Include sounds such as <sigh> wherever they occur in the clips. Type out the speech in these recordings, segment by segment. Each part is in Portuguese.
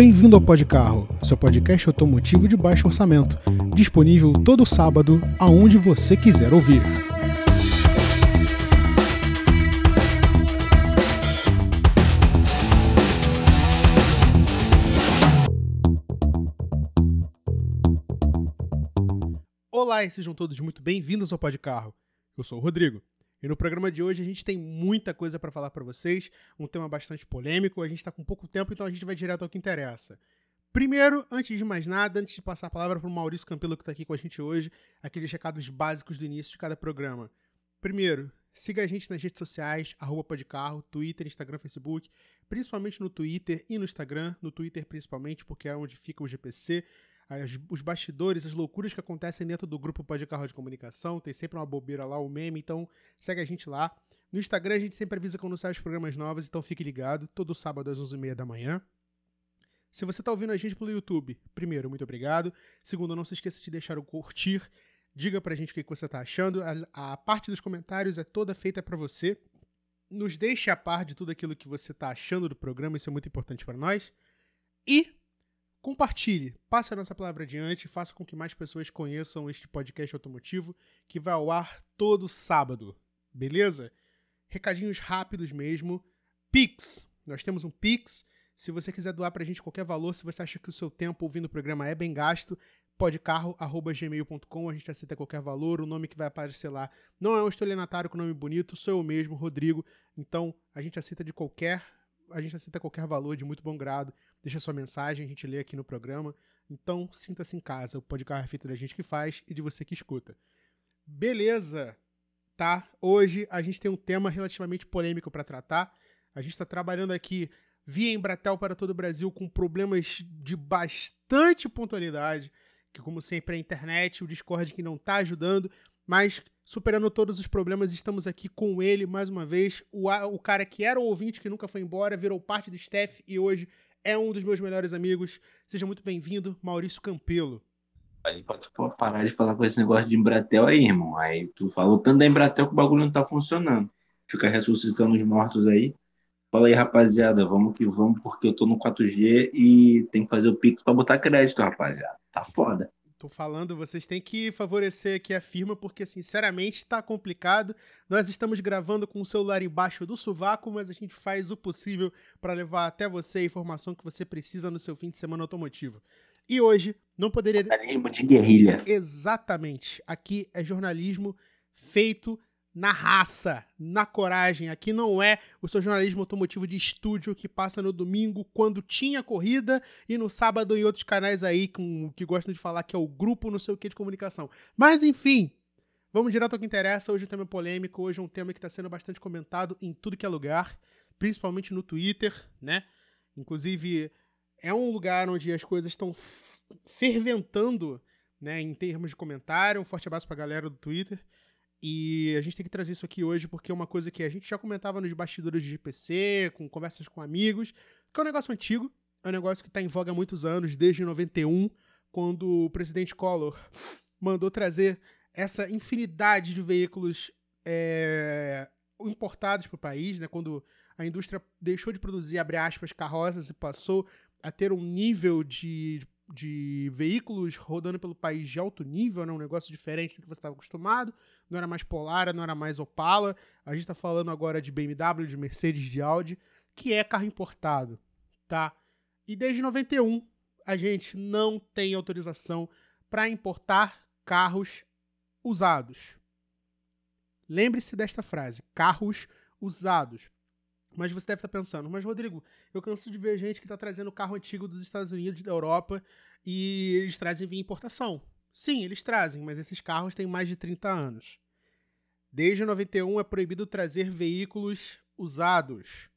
Bem-vindo ao Pod Carro, seu podcast automotivo de baixo orçamento, disponível todo sábado, aonde você quiser ouvir. Olá e sejam todos muito bem-vindos ao Pod Carro. Eu sou o Rodrigo. E no programa de hoje a gente tem muita coisa para falar para vocês, um tema bastante polêmico, a gente está com pouco tempo, então a gente vai direto ao que interessa. Primeiro, antes de mais nada, antes de passar a palavra para o Maurício Campelo que está aqui com a gente hoje, aqueles recados básicos do início de cada programa. Primeiro, siga a gente nas redes sociais, arroba podcarro, Twitter, Instagram, Facebook, principalmente no Twitter e no Instagram, no Twitter principalmente, porque é onde fica o GPC as, os bastidores, as loucuras que acontecem dentro do grupo Pode Carro de Comunicação. Tem sempre uma bobeira lá, o um meme, então segue a gente lá. No Instagram a gente sempre avisa quando saem os programas novos, então fique ligado, todo sábado às 11h30 da manhã. Se você está ouvindo a gente pelo YouTube, primeiro, muito obrigado. Segundo, não se esqueça de deixar o curtir. Diga pra gente o que você está achando. A, a, parte dos comentários é toda feita para você. Nos deixe a par de tudo aquilo que você está achando do programa, isso é muito importante para nós. E Compartilhe, passe a nossa palavra adiante, faça com que mais pessoas conheçam este podcast automotivo que vai ao ar todo sábado, beleza? Recadinhos rápidos mesmo. Pix, nós temos um Pix. Se você quiser doar pra gente qualquer valor, se você acha que o seu tempo ouvindo o programa é bem gasto, podcarro.gmail.com, a gente aceita qualquer valor, o nome que vai aparecer lá não é um estelionatário com nome bonito, sou eu mesmo, Rodrigo, então a gente aceita de qualquer a gente aceita qualquer valor de muito bom grado. Deixa sua mensagem, a gente lê aqui no programa. Então, sinta-se em casa. O podcast é feito da gente que faz e de você que escuta. Beleza, tá? Hoje a gente tem um tema relativamente polêmico para tratar. A gente está trabalhando aqui via Embratel para todo o Brasil com problemas de bastante pontualidade, que como sempre a internet, o Discord que não está ajudando, mas superando todos os problemas, estamos aqui com ele mais uma vez. O, o cara que era o ouvinte, que nunca foi embora, virou parte do staff e hoje é um dos meus melhores amigos. Seja muito bem-vindo, Maurício Campelo. Aí pra tu parar de falar com esse negócio de Embratel aí, irmão. Aí tu falou tanto da Embratel que o bagulho não tá funcionando. Fica ressuscitando os mortos aí. Fala aí, rapaziada, vamos que vamos, porque eu tô no 4G e tem que fazer o Pix pra botar crédito, rapaziada. Tá foda. Tô falando, vocês têm que favorecer aqui a firma, porque sinceramente tá complicado. Nós estamos gravando com o celular embaixo do sovaco, mas a gente faz o possível para levar até você a informação que você precisa no seu fim de semana automotivo. E hoje não poderia. Jornalismo de guerrilha. Exatamente. Aqui é jornalismo feito na raça, na coragem. Aqui não é o seu jornalismo automotivo de estúdio que passa no domingo quando tinha corrida e no sábado em outros canais aí com, que gostam de falar que é o grupo não sei o que de comunicação. Mas enfim, vamos direto ao que interessa. Hoje o tema é polêmico, hoje é um tema que está sendo bastante comentado em tudo que é lugar, principalmente no Twitter, né? Inclusive, é um lugar onde as coisas estão ferventando, né, em termos de comentário. Um forte abraço pra galera do Twitter. E a gente tem que trazer isso aqui hoje porque é uma coisa que a gente já comentava nos bastidores de GPC, com conversas com amigos, que é um negócio antigo, é um negócio que está em voga há muitos anos, desde 91, quando o presidente Collor mandou trazer essa infinidade de veículos é, importados para o país, né, quando a indústria deixou de produzir, aspas, carroças e passou a ter um nível de de veículos rodando pelo país de alto nível, né? um negócio diferente do que você estava acostumado. Não era mais Polara, não era mais Opala. A gente está falando agora de BMW, de Mercedes, de Audi, que é carro importado, tá? E desde 91 a gente não tem autorização para importar carros usados. Lembre-se desta frase: carros usados. Mas você deve estar pensando, mas Rodrigo, eu canso de ver gente que está trazendo carro antigo dos Estados Unidos, da Europa, e eles trazem via importação. Sim, eles trazem, mas esses carros têm mais de 30 anos. Desde 91 é proibido trazer veículos usados.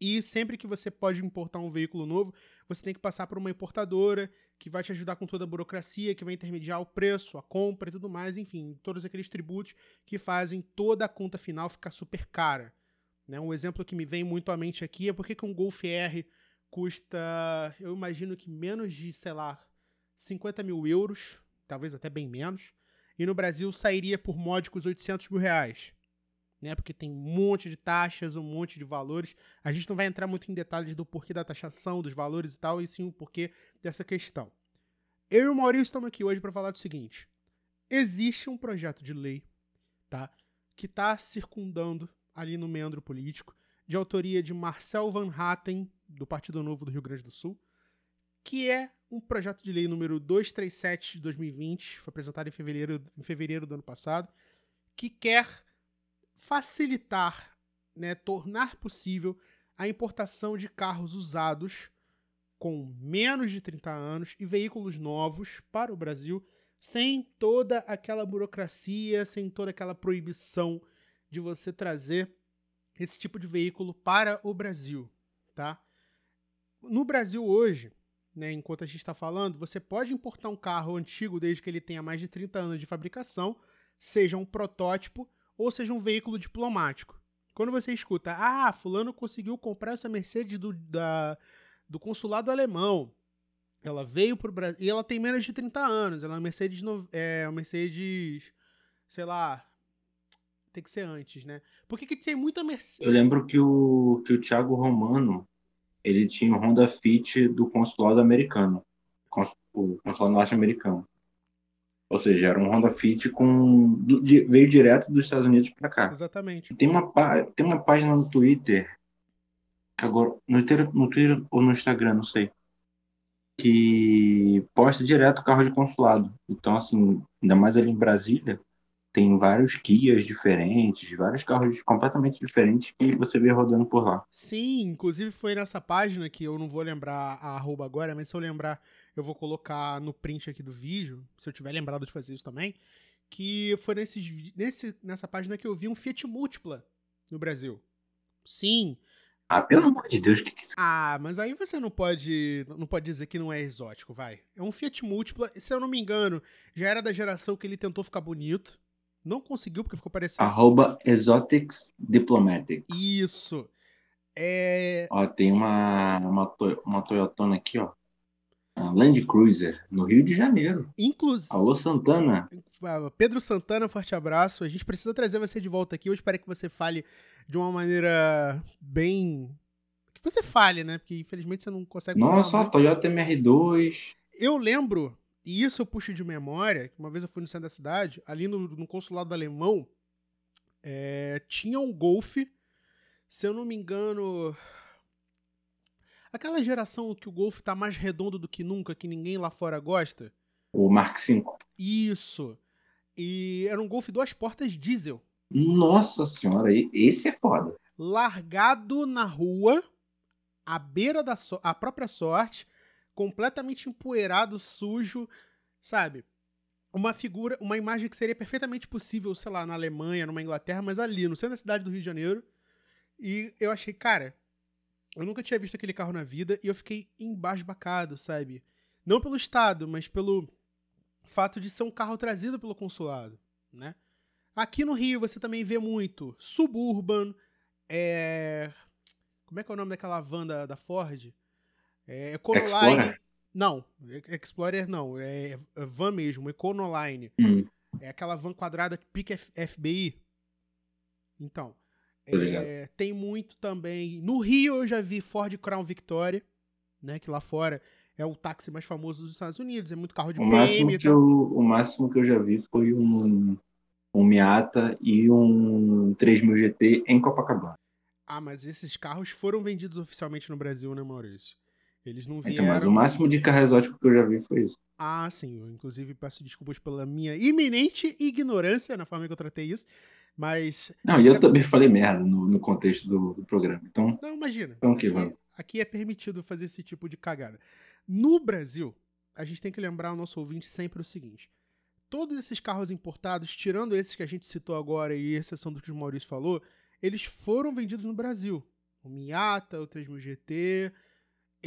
E sempre que você pode importar um veículo novo, você tem que passar por uma importadora que vai te ajudar com toda a burocracia, que vai intermediar o preço, a compra e tudo mais, enfim, todos aqueles tributos que fazem toda a conta final ficar super cara. Né? Um exemplo que me vem muito à mente aqui é porque que um Golf R custa, eu imagino que menos de, sei lá, 50 mil euros, talvez até bem menos, e no Brasil sairia por módicos 800 mil reais. né? Porque tem um monte de taxas, um monte de valores. A gente não vai entrar muito em detalhes do porquê da taxação, dos valores e tal, e sim o porquê dessa questão. Eu e o Maurício estamos aqui hoje para falar do seguinte: existe um projeto de lei, tá? Que está circundando ali no meandro político, de autoria de Marcel Van Hatten, do Partido Novo do Rio Grande do Sul, que é um projeto de lei número 237 de 2020, foi apresentado em fevereiro, em fevereiro do ano passado, que quer facilitar, né, tornar possível a importação de carros usados com menos de 30 anos e veículos novos para o Brasil, sem toda aquela burocracia, sem toda aquela proibição de você trazer esse tipo de veículo para o Brasil, tá? No Brasil hoje, né, enquanto a gente está falando, você pode importar um carro antigo desde que ele tenha mais de 30 anos de fabricação, seja um protótipo ou seja um veículo diplomático. Quando você escuta, ah, fulano conseguiu comprar essa Mercedes do, da, do consulado alemão, ela veio para o Brasil, e ela tem menos de 30 anos, ela é uma Mercedes, é uma Mercedes, sei lá, tem que ser antes, né? Por que, que tem muita Mercedes? Eu lembro que o, que o Thiago Romano, ele tinha o Honda Fit do consulado americano, o consulado norte-americano. Ou seja, era um Honda Fit com de, veio direto dos Estados Unidos para cá. Exatamente. Tem uma tem uma página no Twitter agora no Twitter, no Twitter ou no Instagram, não sei, que posta direto carro de consulado. Então assim, ainda mais ali em Brasília, tem vários Kias diferentes, vários carros completamente diferentes que você vê rodando por lá. Sim, inclusive foi nessa página que eu não vou lembrar a arroba agora, mas se eu lembrar, eu vou colocar no print aqui do vídeo, se eu tiver lembrado de fazer isso também, que foi nesses, nesse, nessa página que eu vi um Fiat Múltipla no Brasil. Sim. Ah, pelo amor de Deus, que que é? Ah, mas aí você não pode, não pode dizer que não é exótico, vai. É um Fiat Múltipla, se eu não me engano, já era da geração que ele tentou ficar bonito não conseguiu porque ficou parecendo. Arroba Exotics Diplomatic. Isso. É... Ó, tem uma, uma, uma Toyotona aqui, ó. Land Cruiser, no Rio de Janeiro. Inclusive. Alô, Santana. Pedro Santana, forte abraço. A gente precisa trazer você de volta aqui. Eu espero que você fale de uma maneira bem. Que você fale, né? Porque infelizmente você não consegue. Nossa, a Toyota MR2. Eu lembro e isso eu puxo de memória, que uma vez eu fui no centro da cidade, ali no, no consulado alemão, é, tinha um Golf, se eu não me engano. Aquela geração que o Golf tá mais redondo do que nunca, que ninguém lá fora gosta. O Mark V. Isso. E era um Golf duas portas diesel. Nossa senhora, esse é foda. Largado na rua, à beira da so própria sorte, completamente empoeirado, sujo, sabe? Uma figura, uma imagem que seria perfeitamente possível, sei lá, na Alemanha, numa Inglaterra, mas ali, no centro da cidade do Rio de Janeiro. E eu achei, cara, eu nunca tinha visto aquele carro na vida e eu fiquei embasbacado, sabe? Não pelo Estado, mas pelo fato de ser um carro trazido pelo consulado, né? Aqui no Rio você também vê muito Suburban, é... Como é que é o nome daquela van da, da Ford? É Econoline. Explorer? Não, Explorer não. É van mesmo, Econoline. Hum. É aquela van quadrada que pica FBI. Então. É, tem muito também. No Rio eu já vi Ford Crown Victoria, né? Que lá fora é o táxi mais famoso dos Estados Unidos. É muito carro de o PM. Máximo que eu, o máximo que eu já vi foi um, um Miata e um 3000 GT em Copacabana. Ah, mas esses carros foram vendidos oficialmente no Brasil, né, Maurício? Eles não vieram. Então, mas o máximo de carro exótico que eu já vi foi isso. Ah, sim. Eu, inclusive, peço desculpas pela minha iminente ignorância na forma que eu tratei isso. Mas. Não, e eu também falei merda no, no contexto do, do, programa. Então. Não, imagina. Então, aqui, aqui, aqui é permitido fazer esse tipo de cagada. No Brasil, a gente tem que lembrar ao nosso ouvinte sempre o seguinte: todos esses carros importados, tirando esses que a gente citou agora e exceção do que o Maurício falou, eles foram vendidos no Brasil. O Miata, o 3000 GT,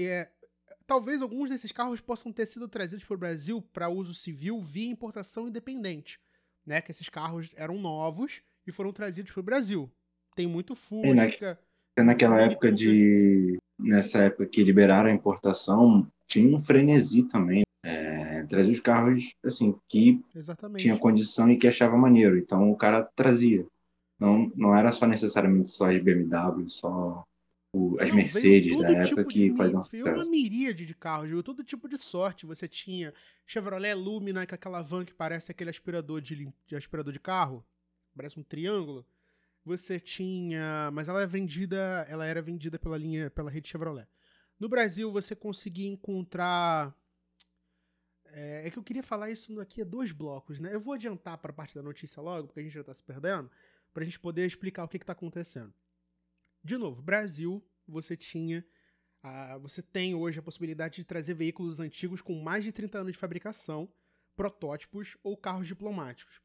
é, talvez alguns desses carros possam ter sido trazidos para o Brasil para uso civil via importação independente, né? Que esses carros eram novos e foram trazidos para o Brasil. Tem muito Fusca. Na, naquela época de nessa época que liberaram a importação, tinha um frenesi também. É, trazia os carros assim que Exatamente. tinha condição e que achava maneiro. Então o cara trazia. Não, não era só necessariamente só as BMW, só o, as não, Mercedes da época tipo que faziam Veio uma miríade de carros, viu? todo tipo de sorte. Você tinha Chevrolet Lumina, com aquela van que parece aquele aspirador de, de aspirador de carro, parece um triângulo. Você tinha, mas ela é vendida, ela era vendida pela linha, pela rede Chevrolet. No Brasil você conseguia encontrar é, é, que eu queria falar isso aqui a dois blocos, né? Eu vou adiantar para a parte da notícia logo, porque a gente já está se perdendo, para a gente poder explicar o que está acontecendo. De novo, Brasil, você tinha. Uh, você tem hoje a possibilidade de trazer veículos antigos com mais de 30 anos de fabricação, protótipos ou carros diplomáticos.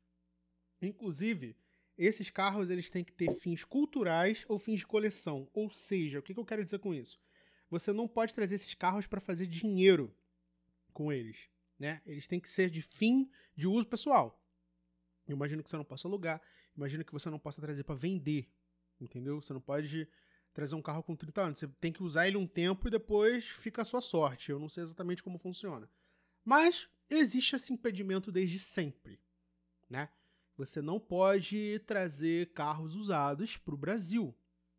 Inclusive, esses carros eles têm que ter fins culturais ou fins de coleção. Ou seja, o que, que eu quero dizer com isso? Você não pode trazer esses carros para fazer dinheiro com eles. Né? Eles têm que ser de fim de uso pessoal. Eu imagino que você não possa alugar, imagino que você não possa trazer para vender, entendeu? Você não pode trazer um carro com 30 anos, você tem que usar ele um tempo e depois fica a sua sorte. Eu não sei exatamente como funciona. Mas existe esse impedimento desde sempre, né? Você não pode trazer carros usados para o Brasil,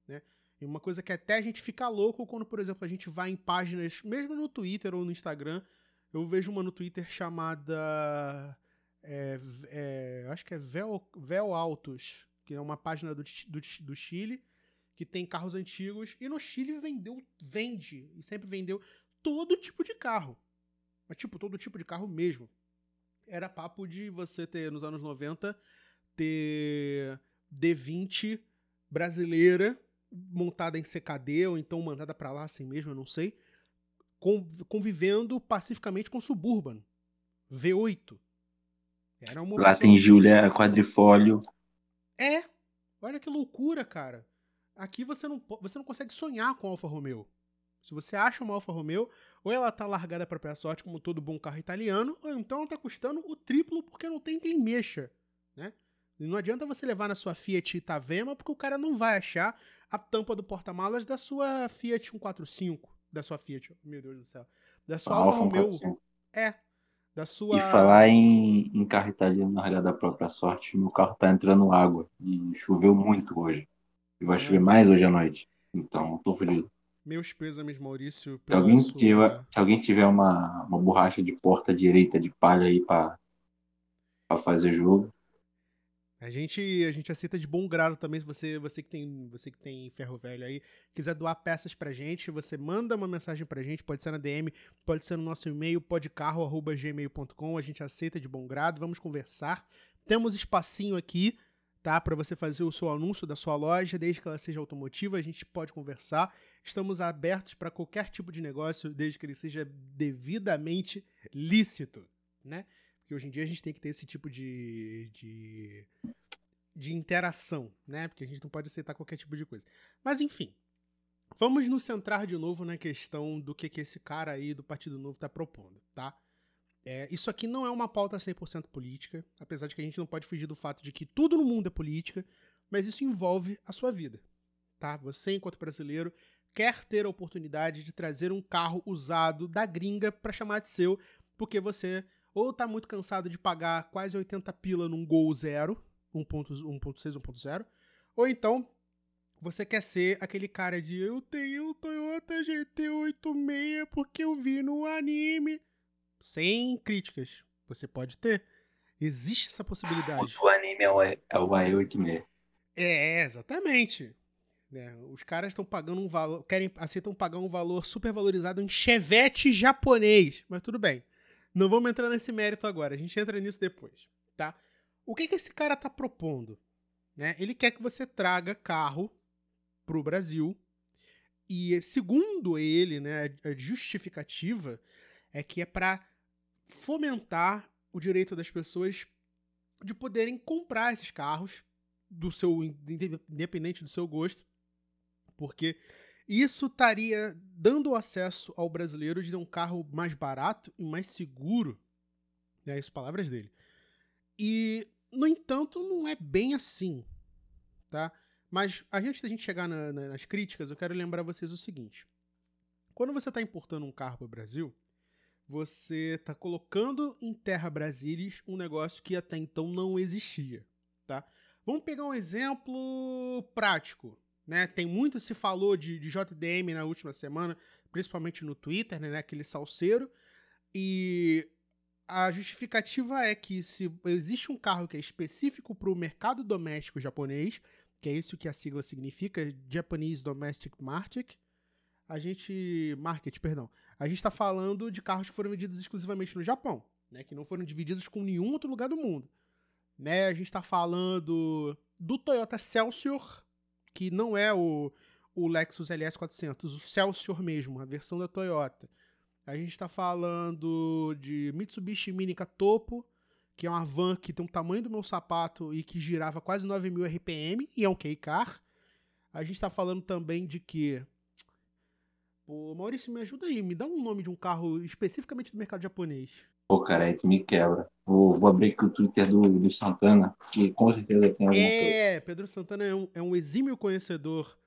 né? E uma coisa que até a gente fica louco quando, por exemplo, a gente vai em páginas, mesmo no Twitter ou no Instagram, eu vejo uma no Twitter chamada. É, é, acho que é Vel Autos, que é uma página do, do, do Chile, que tem carros antigos. E no Chile vendeu, vende, e sempre vendeu todo tipo de carro. Mas, tipo, todo tipo de carro mesmo. Era papo de você ter, nos anos 90, ter D20 brasileira montada em CKD, ou então mandada para lá assim mesmo, eu não sei convivendo pacificamente com Suburban. V8. Era uma Lá tem Julia Quadrifólio. É. Olha que loucura, cara. Aqui você não, você não consegue sonhar com Alfa Romeo. Se você acha uma Alfa Romeo, ou ela tá largada para própria sorte, como todo bom carro italiano, ou então ela tá custando o triplo porque não tem quem mexa, né? E não adianta você levar na sua Fiat Itavema, porque o cara não vai achar a tampa do porta-malas da sua Fiat 145 da sua Fiat, meu Deus do céu. Da sua Alfa Romeo. É. Da sua. E falar em, em carro italiano na realidade da própria sorte, meu carro tá entrando água. E choveu muito hoje. E vai chover mais hoje à noite. Então, tô feliz. Meus pêsames, Maurício. Se alguém, sua... tiver, se alguém tiver uma, uma borracha de porta direita de palha aí pra, pra fazer jogo, a gente, a gente aceita de bom grado também se você, você que tem, você que tem ferro velho aí, quiser doar peças pra gente, você manda uma mensagem pra gente, pode ser na DM, pode ser no nosso e-mail podcarro@gmail.com, a gente aceita de bom grado, vamos conversar. Temos espacinho aqui, tá, para você fazer o seu anúncio da sua loja, desde que ela seja automotiva, a gente pode conversar. Estamos abertos para qualquer tipo de negócio, desde que ele seja devidamente lícito, né? Porque hoje em dia a gente tem que ter esse tipo de, de, de interação, né? Porque a gente não pode aceitar qualquer tipo de coisa. Mas enfim, vamos nos centrar de novo na questão do que, que esse cara aí do Partido Novo está propondo, tá? É, isso aqui não é uma pauta 100% política, apesar de que a gente não pode fugir do fato de que tudo no mundo é política, mas isso envolve a sua vida, tá? Você, enquanto brasileiro, quer ter a oportunidade de trazer um carro usado da gringa para chamar de seu, porque você ou tá muito cansado de pagar quase 80 pila num Gol Zero, 1.6, 1.0, ou então você quer ser aquele cara de eu tenho o Toyota GT86 porque eu vi no anime. Sem críticas. Você pode ter. Existe essa possibilidade. O anime é o, é o A86. É, exatamente. É, os caras estão pagando um valor. Querem, aceitam pagar um valor super valorizado em chevette japonês. Mas tudo bem. Não vamos entrar nesse mérito agora, a gente entra nisso depois, tá? O que, que esse cara tá propondo? Né? Ele quer que você traga carro pro Brasil e, segundo ele, né, a justificativa é que é para fomentar o direito das pessoas de poderem comprar esses carros do seu independente do seu gosto, porque isso estaria dando acesso ao brasileiro de um carro mais barato e mais seguro. É isso, palavras dele. E, no entanto, não é bem assim, tá? Mas antes da gente chegar na, na, nas críticas, eu quero lembrar vocês o seguinte. Quando você está importando um carro para o Brasil, você está colocando em terra Brasilis um negócio que até então não existia, tá? Vamos pegar um exemplo prático. Né? Tem muito se falou de, de JDM na última semana, principalmente no Twitter, né? Aquele salseiro. E a justificativa é que se existe um carro que é específico para o mercado doméstico japonês, que é isso que a sigla significa, Japanese Domestic Market, a gente. Market, perdão. A gente está falando de carros que foram vendidos exclusivamente no Japão, né? Que não foram divididos com nenhum outro lugar do mundo. Né? A gente está falando do Toyota Celsior, que não é o, o Lexus LS400, o Celsior mesmo, a versão da Toyota. A gente está falando de Mitsubishi Minica Topo, que é uma van que tem o tamanho do meu sapato e que girava quase 9 mil RPM, e é um K-Car. A gente está falando também de que. Pô, Maurício, me ajuda aí, me dá um nome de um carro especificamente do mercado japonês. Pô, cara, aí tu me quebra. Vou, vou abrir aqui o Twitter do, do Santana, que com certeza tem alguma coisa. É, Pedro Santana é um, é um exímio conhecedor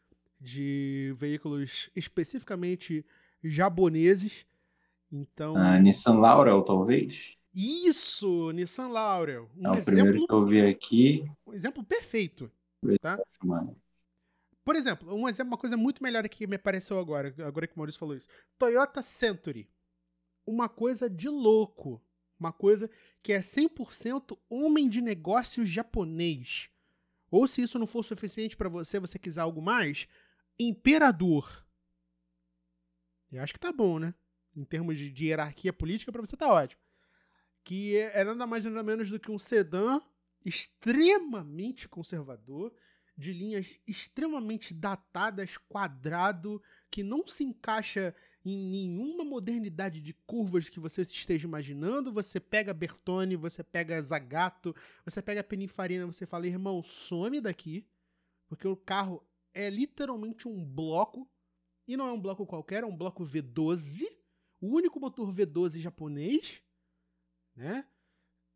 de veículos especificamente japoneses. Então. Ah, Nissan Laurel, talvez? Isso, Nissan Laurel. Um é o exemplo, primeiro que eu vi aqui. Um exemplo perfeito. Tá? Por exemplo, um exemplo, uma coisa muito melhor que me apareceu agora, agora que o Maurício falou isso. Toyota Century uma coisa de louco. Uma coisa que é 100% homem de negócios japonês. Ou se isso não for suficiente para você, você quiser algo mais, imperador. Eu acho que tá bom, né? Em termos de, de hierarquia política, para você tá ótimo. Que é, é nada mais nada menos do que um sedã extremamente conservador, de linhas extremamente datadas, quadrado, que não se encaixa em nenhuma modernidade de curvas que você esteja imaginando. Você pega Bertone, você pega Zagato, você pega Pininfarina, você fala, irmão, some daqui, porque o carro é literalmente um bloco, e não é um bloco qualquer, é um bloco V12, o único motor V12 japonês, né?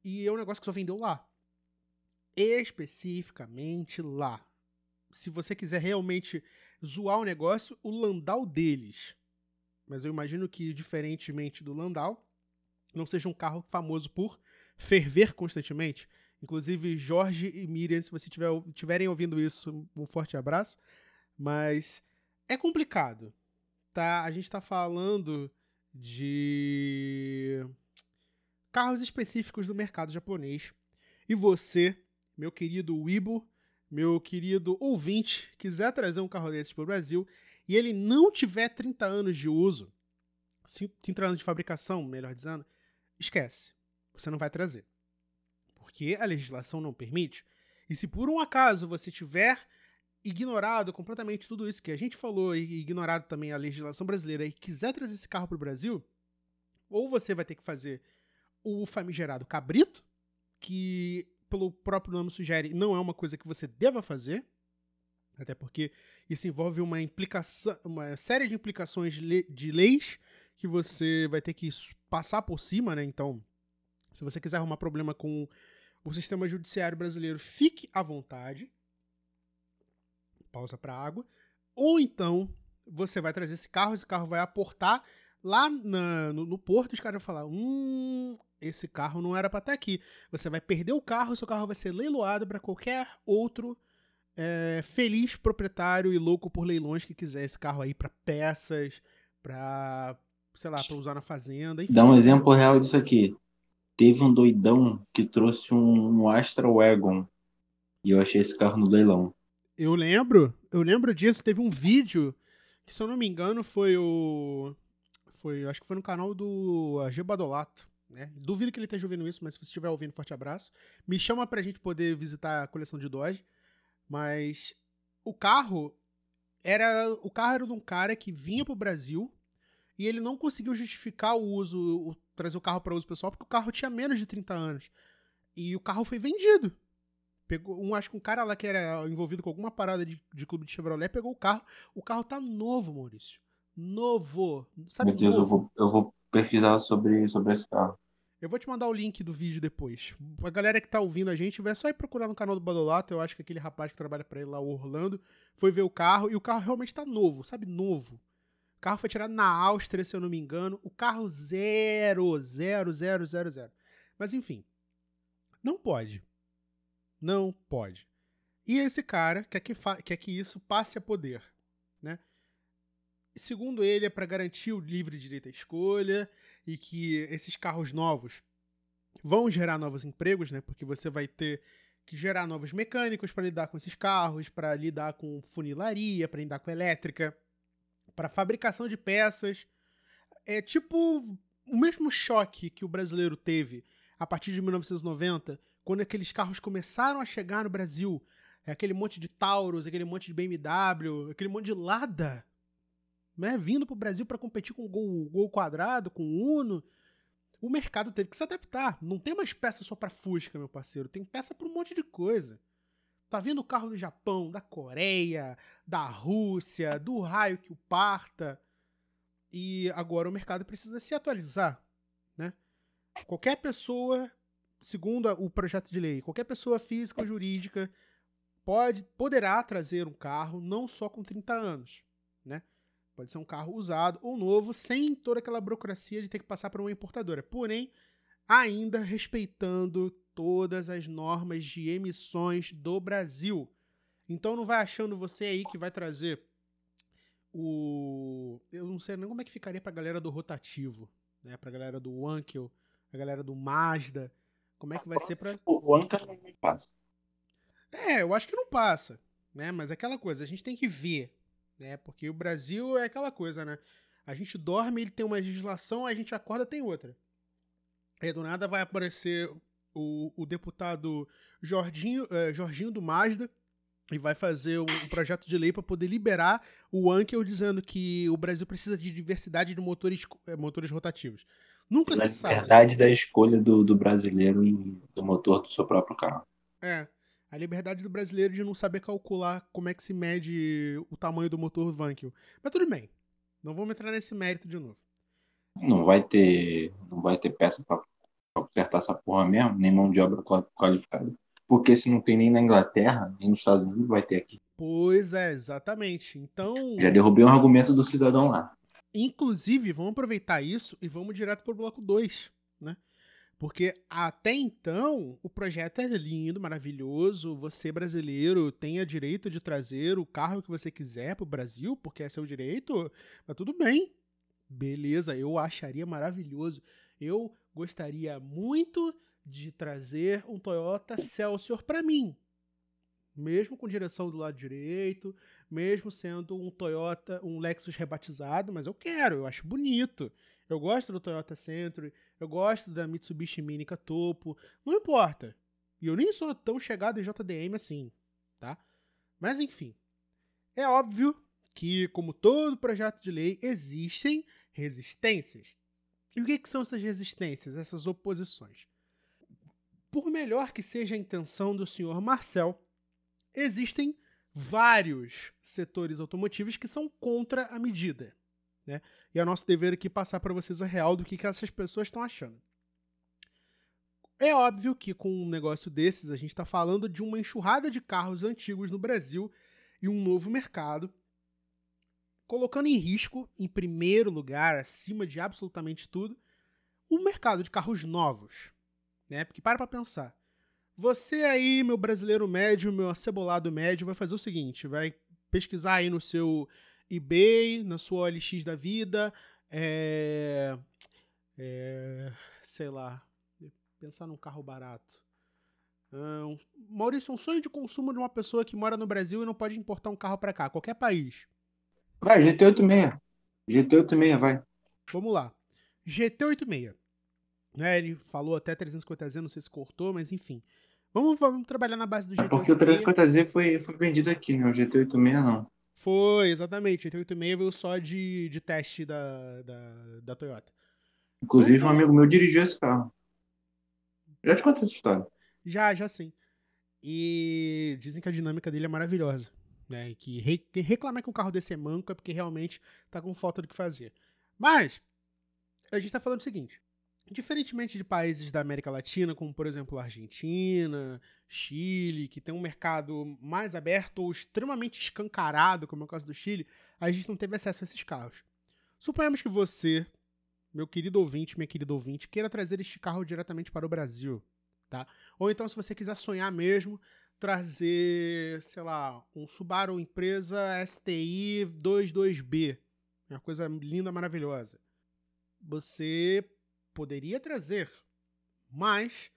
E é um negócio que só vendeu lá. Especificamente lá. Se você quiser realmente zoar o negócio, o Landau deles mas eu imagino que, diferentemente do Landau, não seja um carro famoso por ferver constantemente. Inclusive, Jorge e Miriam, se vocês estiverem ouvindo isso, um forte abraço. Mas é complicado, tá? A gente está falando de carros específicos do mercado japonês. E você, meu querido Weibo, meu querido ouvinte, quiser trazer um carro desse para o Brasil, e ele não tiver 30 anos de uso, 30 anos de fabricação, melhor dizendo, esquece. Você não vai trazer. Porque a legislação não permite. E se por um acaso você tiver ignorado completamente tudo isso que a gente falou e ignorado também a legislação brasileira e quiser trazer esse carro para o Brasil, ou você vai ter que fazer o famigerado cabrito, que pelo próprio nome sugere não é uma coisa que você deva fazer, até porque isso envolve uma implicação, uma série de implicações de leis que você vai ter que passar por cima, né? Então, se você quiser arrumar problema com o sistema judiciário brasileiro, fique à vontade. Pausa para água. Ou então, você vai trazer esse carro, esse carro vai aportar lá na, no, no, porto, os caras vão falar: hum, esse carro não era para estar aqui. Você vai perder o carro, seu carro vai ser leiloado para qualquer outro é, feliz proprietário e louco por leilões que quiser esse carro aí para peças, para sei lá, para usar na fazenda. Enfim, Dá um exemplo real disso aqui. Teve um doidão que trouxe um, um Astra Wagon e eu achei esse carro no leilão. Eu lembro, eu lembro disso. Teve um vídeo que, se eu não me engano, foi o. Foi, acho que foi no canal do AG Badolato. Né? Duvido que ele esteja ouvindo isso, mas se você estiver ouvindo, forte abraço. Me chama pra gente poder visitar a coleção de Dodge. Mas o carro era. O carro era de um cara que vinha pro Brasil e ele não conseguiu justificar o uso, o, trazer o carro para uso pessoal, porque o carro tinha menos de 30 anos. E o carro foi vendido. Pegou, um, acho que um cara lá que era envolvido com alguma parada de, de clube de Chevrolet pegou o carro. O carro tá novo, Maurício. Novo. Sabe Meu Deus, novo. Eu, vou, eu vou pesquisar sobre, sobre esse carro. Eu vou te mandar o link do vídeo depois. A galera que tá ouvindo a gente, vai só ir procurar no canal do Badolato. Eu acho que aquele rapaz que trabalha para ele lá, o Orlando, foi ver o carro e o carro realmente tá novo, sabe? Novo carro foi tirado na Áustria, se eu não me engano. O carro zero, zero, zero, zero, zero. Mas enfim, não pode. Não pode. E esse cara quer que, quer que isso passe a poder, né? Segundo ele, é para garantir o livre direito à escolha e que esses carros novos vão gerar novos empregos, né? Porque você vai ter que gerar novos mecânicos para lidar com esses carros, para lidar com funilaria, para lidar com elétrica, para fabricação de peças. É tipo o mesmo choque que o brasileiro teve a partir de 1990, quando aqueles carros começaram a chegar no Brasil. É aquele monte de Taurus, aquele monte de BMW, aquele monte de Lada, né, vindo para o Brasil para competir com o Gol, Gol Quadrado, com o Uno o mercado teve que se adaptar. Não tem mais peça só para Fusca, meu parceiro. Tem peça para um monte de coisa. Tá vindo carro do Japão, da Coreia, da Rússia, do raio que o parta. E agora o mercado precisa se atualizar, né? Qualquer pessoa, segundo o projeto de lei, qualquer pessoa física ou jurídica pode poderá trazer um carro não só com 30 anos, né? Pode ser um carro usado ou novo, sem toda aquela burocracia de ter que passar por uma importadora. Porém, ainda respeitando todas as normas de emissões do Brasil. Então não vai achando você aí que vai trazer o. Eu não sei nem como é que ficaria pra galera do rotativo, né? Pra galera do Wankel, a galera do Mazda. Como é que vai ser pra. O Wankel não passa. É, eu acho que não passa, né? Mas é aquela coisa, a gente tem que ver né? Porque o Brasil é aquela coisa, né? A gente dorme, ele tem uma legislação, a gente acorda, tem outra. Aí do nada vai aparecer o, o deputado Jorginho, uh, Jorginho do Mazda e vai fazer um, um projeto de lei para poder liberar o Ankel dizendo que o Brasil precisa de diversidade de motores, uh, motores rotativos. Nunca se sabe. Liberdade da escolha do, do brasileiro do motor do seu próprio carro. É. A liberdade do brasileiro de não saber calcular como é que se mede o tamanho do motor Vankel. Mas tudo bem. Não vamos entrar nesse mérito de novo. Não vai ter, não vai ter peça para consertar essa porra mesmo, nem mão de obra qualificada. Porque se não tem nem na Inglaterra, nem nos Estados Unidos, vai ter aqui. Pois é, exatamente. Então. Já derrubei um argumento do cidadão lá. Inclusive, vamos aproveitar isso e vamos direto para o bloco 2, né? Porque até então o projeto é lindo, maravilhoso. Você, brasileiro, tem a direito de trazer o carro que você quiser para o Brasil, porque é seu direito. Mas tudo bem. Beleza, eu acharia maravilhoso. Eu gostaria muito de trazer um Toyota Celsior para mim. Mesmo com direção do lado direito, mesmo sendo um Toyota, um Lexus rebatizado, mas eu quero, eu acho bonito. Eu gosto do Toyota Century, eu gosto da Mitsubishi Minica Topo, não importa. E eu nem sou tão chegado em JDM assim, tá? Mas enfim, é óbvio que, como todo projeto de lei, existem resistências. E o que, que são essas resistências, essas oposições? Por melhor que seja a intenção do senhor Marcel, existem vários setores automotivos que são contra a medida. Né? E é nosso dever aqui passar para vocês a real do que, que essas pessoas estão achando. É óbvio que com um negócio desses a gente está falando de uma enxurrada de carros antigos no Brasil e um novo mercado, colocando em risco, em primeiro lugar, acima de absolutamente tudo, o mercado de carros novos. Né? Porque para para pensar. Você aí, meu brasileiro médio, meu acebolado médio, vai fazer o seguinte: vai pesquisar aí no seu eBay, na sua OLX da vida, é, é, sei lá, pensar num carro barato. Um, Maurício, um sonho de consumo de uma pessoa que mora no Brasil e não pode importar um carro para cá, qualquer país. Vai, GT86. GT86, vai. Vamos lá. GT86. Né, ele falou até 350Z, não sei se cortou, mas enfim. Vamos, vamos trabalhar na base do GT86. É porque o 350Z foi, foi vendido aqui, né? O GT86 não. Foi, exatamente. O 886 veio só de, de teste da, da, da Toyota. Inclusive, então, um amigo meu dirigiu esse carro. Já te contei essa história. Já, já sim. E dizem que a dinâmica dele é maravilhosa. Né? E que re reclamar que um carro desse é manco é porque realmente tá com falta do que fazer. Mas, a gente tá falando o seguinte. Diferentemente de países da América Latina, como por exemplo a Argentina, Chile, que tem um mercado mais aberto ou extremamente escancarado, como é o caso do Chile, a gente não teve acesso a esses carros. Suponhamos que você, meu querido ouvinte, minha querida ouvinte, queira trazer este carro diretamente para o Brasil, tá? Ou então, se você quiser sonhar mesmo, trazer, sei lá, um Subaru Empresa STI 22B, uma coisa linda, maravilhosa. Você poderia trazer, mas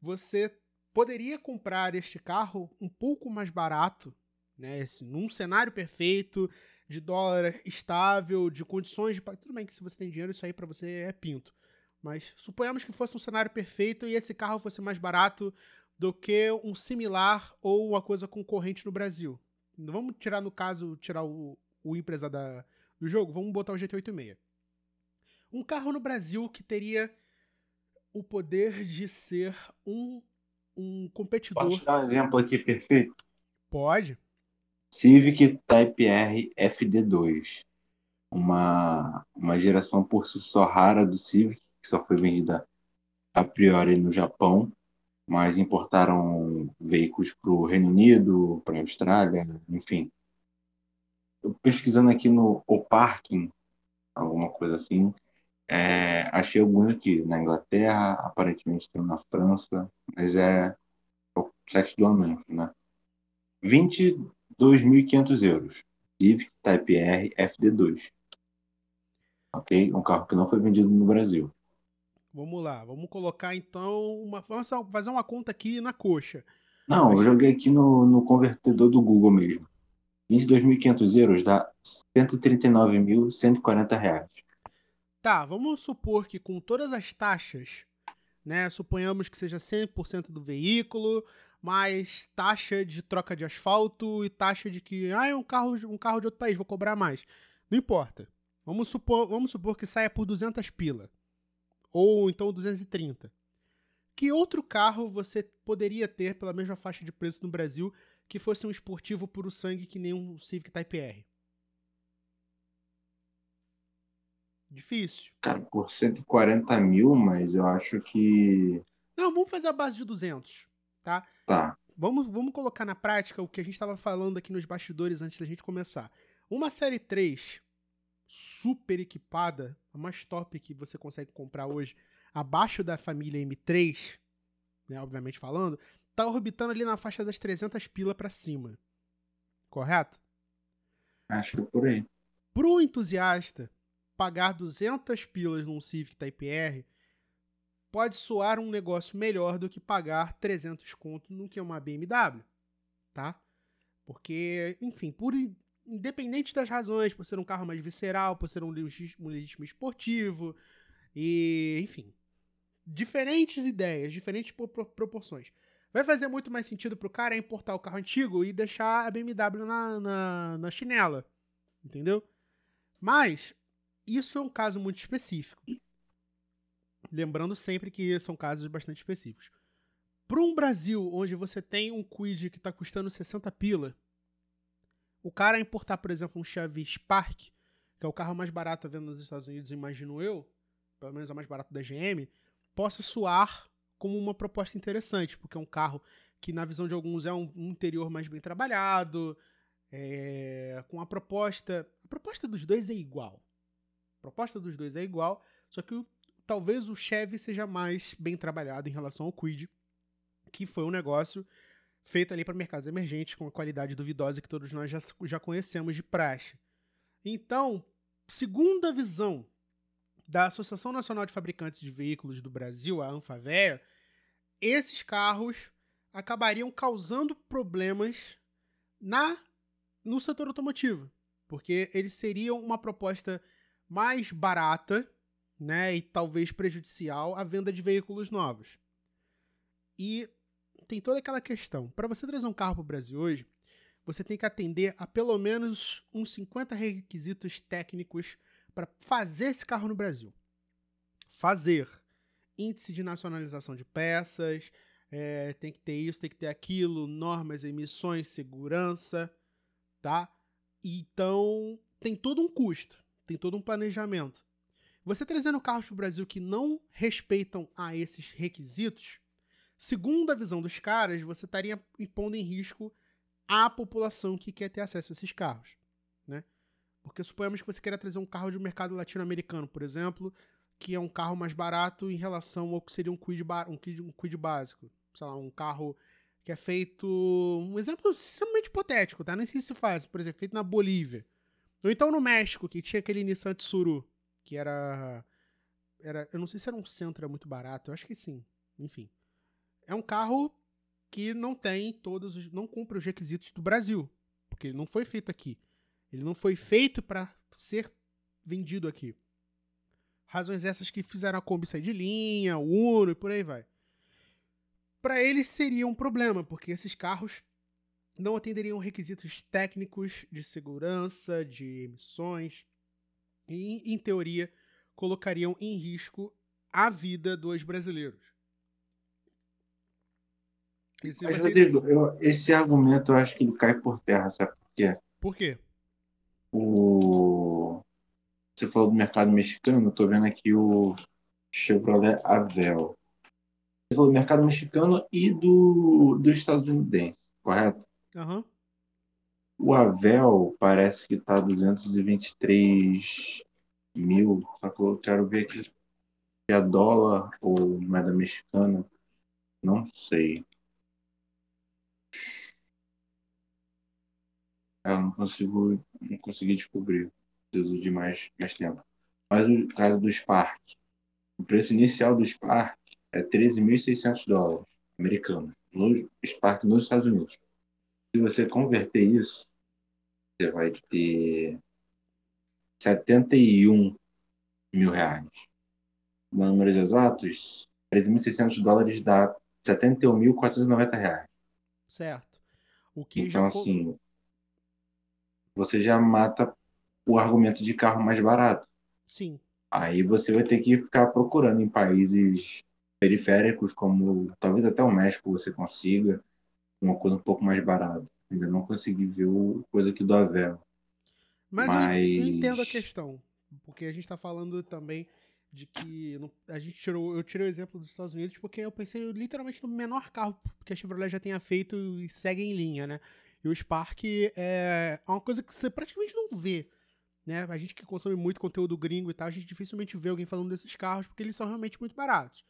você poderia comprar este carro um pouco mais barato, né? Esse, num cenário perfeito, de dólar estável, de condições de. Tudo bem que se você tem dinheiro, isso aí para você é pinto. Mas suponhamos que fosse um cenário perfeito e esse carro fosse mais barato do que um similar ou uma coisa concorrente no Brasil. Vamos tirar, no caso, tirar o, o empresa da, do jogo, vamos botar o GT86. Um carro no Brasil que teria o poder de ser um, um competidor. Posso dar um exemplo aqui perfeito? Pode. Civic Type R FD2. Uma, uma geração por si só rara do Civic, que só foi vendida a priori no Japão, mas importaram veículos para o Reino Unido, para a Austrália, enfim. Eu pesquisando aqui no O Parking, alguma coisa assim, é, achei alguns aqui na Inglaterra, aparentemente tem na França, mas é o site do anúncio, né? 22.500 euros. Civic Type R FD2. Ok? Um carro que não foi vendido no Brasil. Vamos lá, vamos colocar então uma. Vamos fazer uma conta aqui na coxa. Não, eu joguei aqui no, no convertedor do Google mesmo. 22.500 euros dá 139.140 reais. Tá, vamos supor que com todas as taxas, né, suponhamos que seja 100% do veículo, mais taxa de troca de asfalto e taxa de que, ah, é um carro, um carro de outro país, vou cobrar mais. Não importa. Vamos supor, vamos supor que saia por 200 pila. Ou então 230. Que outro carro você poderia ter pela mesma faixa de preço no Brasil que fosse um esportivo puro sangue que nem um Civic Type R? Difícil. Cara, por 140 mil, mas eu acho que. Não, vamos fazer a base de 200, tá? Tá. Vamos, vamos colocar na prática o que a gente estava falando aqui nos bastidores antes da gente começar. Uma série 3 super equipada, a mais top que você consegue comprar hoje, abaixo da família M3, né, obviamente falando, tá orbitando ali na faixa das 300 pila para cima. Correto? Acho que é por aí. Pro entusiasta, pagar 200 pilas num Civic Type R pode soar um negócio melhor do que pagar 300 conto no que é uma BMW, tá? Porque, enfim, por independente das razões, por ser um carro mais visceral, por ser um legítimo esportivo e, enfim, diferentes ideias, diferentes proporções. Vai fazer muito mais sentido pro cara importar o carro antigo e deixar a BMW na, na, na chinela, entendeu? Mas isso é um caso muito específico. Lembrando sempre que são casos bastante específicos. Para um Brasil onde você tem um Quid que está custando 60 pila, o cara importar, por exemplo, um Chevy Spark, que é o carro mais barato vendo nos Estados Unidos, imagino eu, pelo menos é o mais barato da GM, possa soar como uma proposta interessante, porque é um carro que, na visão de alguns, é um, interior mais bem trabalhado, é, com a proposta. A proposta dos dois é igual proposta dos dois é igual, só que o, talvez o Chevy seja mais bem trabalhado em relação ao Quid, que foi um negócio feito ali para mercados emergentes com a qualidade duvidosa que todos nós já, já conhecemos de praxe. Então, segundo a visão da Associação Nacional de Fabricantes de Veículos do Brasil, a Anfavea, esses carros acabariam causando problemas na no setor automotivo, porque eles seriam uma proposta mais barata, né, e talvez prejudicial à venda de veículos novos. E tem toda aquela questão. Para você trazer um carro para o Brasil hoje, você tem que atender a pelo menos uns 50 requisitos técnicos para fazer esse carro no Brasil. Fazer índice de nacionalização de peças, é, tem que ter isso, tem que ter aquilo, normas, emissões, segurança, tá? Então tem todo um custo tem todo um planejamento. Você trazendo carros para o Brasil que não respeitam a esses requisitos, segundo a visão dos caras, você estaria impondo em risco a população que quer ter acesso a esses carros, né? Porque suponhamos que você queira trazer um carro de mercado latino-americano, por exemplo, que é um carro mais barato em relação ao que seria um quid, um quid, um quid básico. Sei lá, um carro que é feito. Um exemplo extremamente hipotético, tá? Nem sei se faz, por exemplo, feito na Bolívia. Ou então no México, que tinha aquele Nissan Tsuru, que era. era eu não sei se era um Sentra muito barato, eu acho que sim. Enfim. É um carro que não tem todos os. não cumpre os requisitos do Brasil. Porque ele não foi feito aqui. Ele não foi feito para ser vendido aqui. Razões essas que fizeram a Kombi sair de linha, o Uno e por aí vai para eles seria um problema, porque esses carros não atenderiam requisitos técnicos de segurança, de emissões, e, em teoria, colocariam em risco a vida dos brasileiros. Esse, Mas, Rodrigo, eu, esse argumento eu acho que ele cai por terra, sabe por quê? Por quê? O... Você falou do mercado mexicano, eu tô vendo aqui o Chevrolet Avel. Você falou do mercado mexicano e do, do estadunidense, correto? Uhum. O Avel parece que está 223 mil, só que eu quero ver aqui se é dólar ou moeda mexicana. Não sei. Eu não consigo, não consegui descobrir. Preciso de mais, mais tempo. Mas o caso do Spark. O preço inicial do Spark é 13.600 dólares americanos no Spark nos Estados Unidos. Se você converter isso, você vai ter 71 mil reais. Números exatos, 13.600 dólares dá 71.490 reais. Certo. O que então, já... assim, você já mata o argumento de carro mais barato. Sim. Aí você vai ter que ficar procurando em países periféricos, como talvez até o México você consiga, uma coisa um pouco mais barata. Ainda não consegui ver o coisa aqui do Avel. Mas, Mas... Eu, entendo a questão, porque a gente está falando também de que a gente tirou, eu tirei o exemplo dos Estados Unidos porque eu pensei literalmente no menor carro que a Chevrolet já tenha feito e segue em linha, né? E o Spark é uma coisa que você praticamente não vê. Né? A gente que consome muito conteúdo gringo e tal, a gente dificilmente vê alguém falando desses carros porque eles são realmente muito baratos.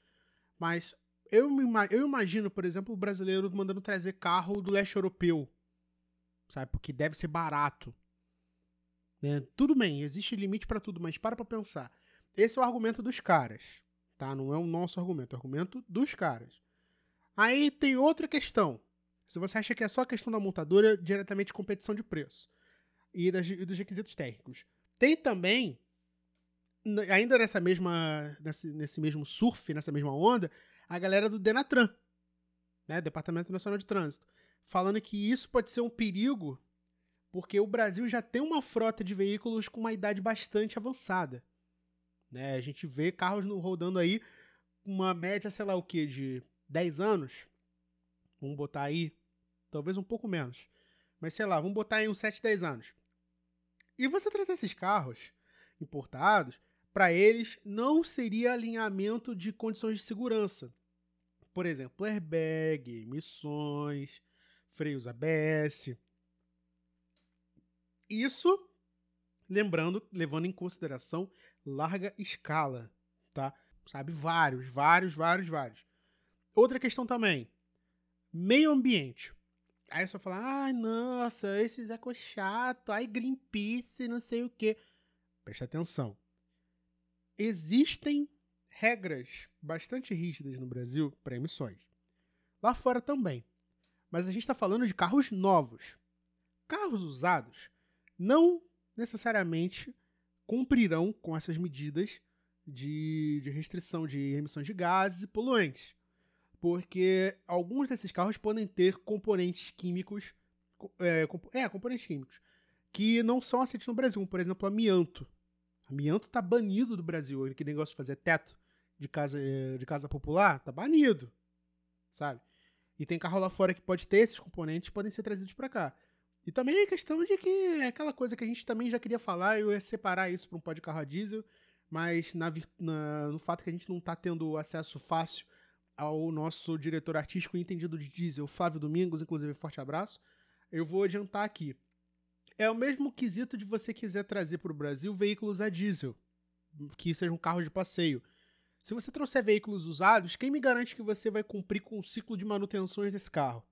Mas eu, eu imagino, por exemplo, o brasileiro mandando trazer carro do leste europeu. Sabe? Porque deve ser barato. Né? Tudo bem, existe limite para tudo, mas para pra pensar. Esse é o argumento dos caras. Tá? Não é o nosso argumento, é o argumento dos caras. Aí tem outra questão. Se você acha que é só a questão da montadora, diretamente competição de preço e, das, e dos requisitos técnicos. Tem também ainda nessa mesma nesse, nesse mesmo surf, nessa mesma onda, a galera do Denatran, né, Departamento Nacional de Trânsito, falando que isso pode ser um perigo porque o Brasil já tem uma frota de veículos com uma idade bastante avançada. Né? A gente vê carros rodando aí uma média, sei lá o que, de 10 anos. Vamos botar aí, talvez um pouco menos. Mas sei lá, vamos botar aí uns 7, 10 anos. E você trazer esses carros importados, para eles não seria alinhamento de condições de segurança. Por exemplo, airbag, emissões, freios ABS. Isso, lembrando, levando em consideração larga escala, tá? Sabe, vários, vários, vários, vários. Outra questão também, meio ambiente. Aí você fala, ai, nossa, esses eco chato, ai, Greenpeace, não sei o quê. Presta atenção existem regras bastante rígidas no Brasil para emissões. Lá fora também. Mas a gente está falando de carros novos. Carros usados não necessariamente cumprirão com essas medidas de, de restrição de emissões de gases e poluentes. Porque alguns desses carros podem ter componentes químicos. É, é componentes químicos. Que não são aceitos no Brasil, por exemplo, amianto. Amianto tá banido do Brasil. Ele que negócio de fazer teto de casa, eh, de casa popular, tá banido. Sabe? E tem carro lá fora que pode ter esses componentes podem ser trazidos para cá. E também é questão de que é aquela coisa que a gente também já queria falar, eu ia separar isso para um pó de carro a diesel, mas na, na, no fato que a gente não tá tendo acesso fácil ao nosso diretor artístico e entendido de diesel, Flávio Domingos, inclusive forte abraço, eu vou adiantar aqui. É o mesmo quesito de você quiser trazer para o Brasil veículos a diesel, que sejam carros de passeio. Se você trouxer veículos usados, quem me garante que você vai cumprir com o ciclo de manutenções desse carro?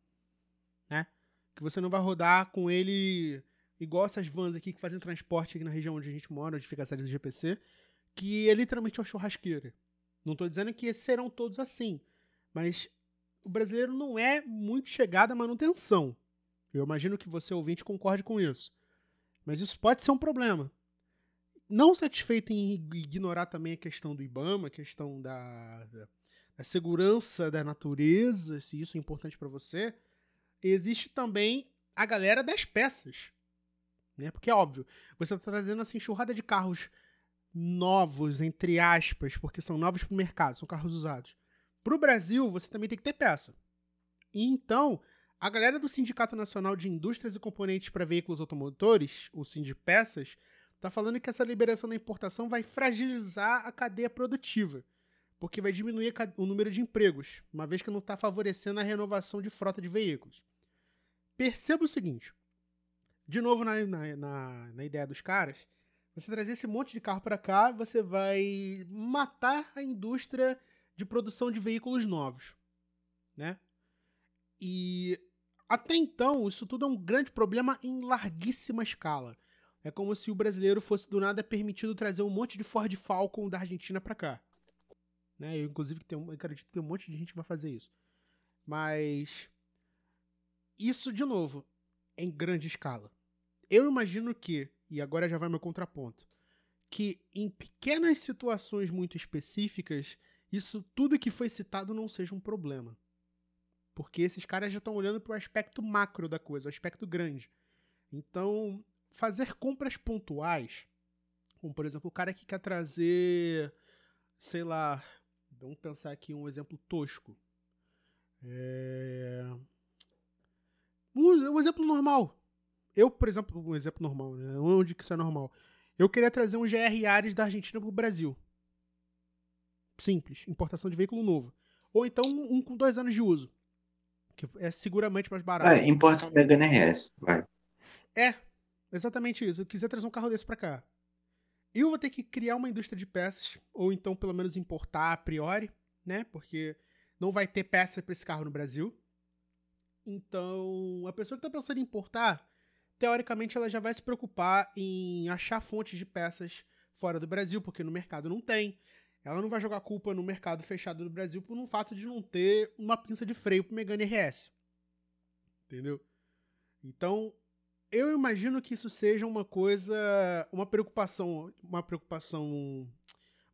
né? Que você não vai rodar com ele igual essas vans aqui que fazem transporte aqui na região onde a gente mora, onde fica a série do GPC, que é literalmente uma churrasqueira. Não estou dizendo que serão todos assim, mas o brasileiro não é muito chegado à manutenção. Eu imagino que você, ouvinte, concorde com isso. Mas isso pode ser um problema. Não satisfeito em ignorar também a questão do IBAMA, a questão da, da, da segurança da natureza, se isso é importante para você, existe também a galera das peças. Né? Porque é óbvio, você está trazendo assim, enxurrada de carros novos, entre aspas, porque são novos para o mercado, são carros usados. Para o Brasil, você também tem que ter peça. Então, a galera do Sindicato Nacional de Indústrias e Componentes para Veículos Automotores, o Sindpeças, está falando que essa liberação da importação vai fragilizar a cadeia produtiva, porque vai diminuir o número de empregos, uma vez que não está favorecendo a renovação de frota de veículos. Perceba o seguinte: de novo na, na, na, na ideia dos caras, você trazer esse monte de carro para cá, você vai matar a indústria de produção de veículos novos, né? E até então, isso tudo é um grande problema em larguíssima escala. É como se o brasileiro fosse do nada permitido trazer um monte de Ford Falcon da Argentina para cá. Né? Eu, inclusive, tenho, eu acredito que tem um monte de gente que vai fazer isso. Mas. Isso, de novo, em grande escala. Eu imagino que, e agora já vai meu contraponto, que em pequenas situações muito específicas, isso tudo que foi citado não seja um problema. Porque esses caras já estão olhando para o aspecto macro da coisa, o aspecto grande. Então, fazer compras pontuais, como por exemplo, o cara que quer trazer, sei lá, vamos pensar aqui um exemplo tosco. É... Um, exemplo normal. Eu, por exemplo, um exemplo normal, né? Onde que isso é normal? Eu queria trazer um GR Ares da Argentina para o Brasil. Simples, importação de veículo novo. Ou então um com dois anos de uso. Que é seguramente mais barato. É, importa um Megane RS, vai. É, exatamente isso. Eu quiser trazer um carro desse pra cá. Eu vou ter que criar uma indústria de peças, ou então pelo menos importar a priori, né? Porque não vai ter peça para esse carro no Brasil. Então, a pessoa que está pensando em importar, teoricamente ela já vai se preocupar em achar fontes de peças fora do Brasil, porque no mercado não tem. Ela não vai jogar culpa no mercado fechado do Brasil por um fato de não ter uma pinça de freio pro Megane RS. Entendeu? Então, eu imagino que isso seja uma coisa, uma preocupação, uma preocupação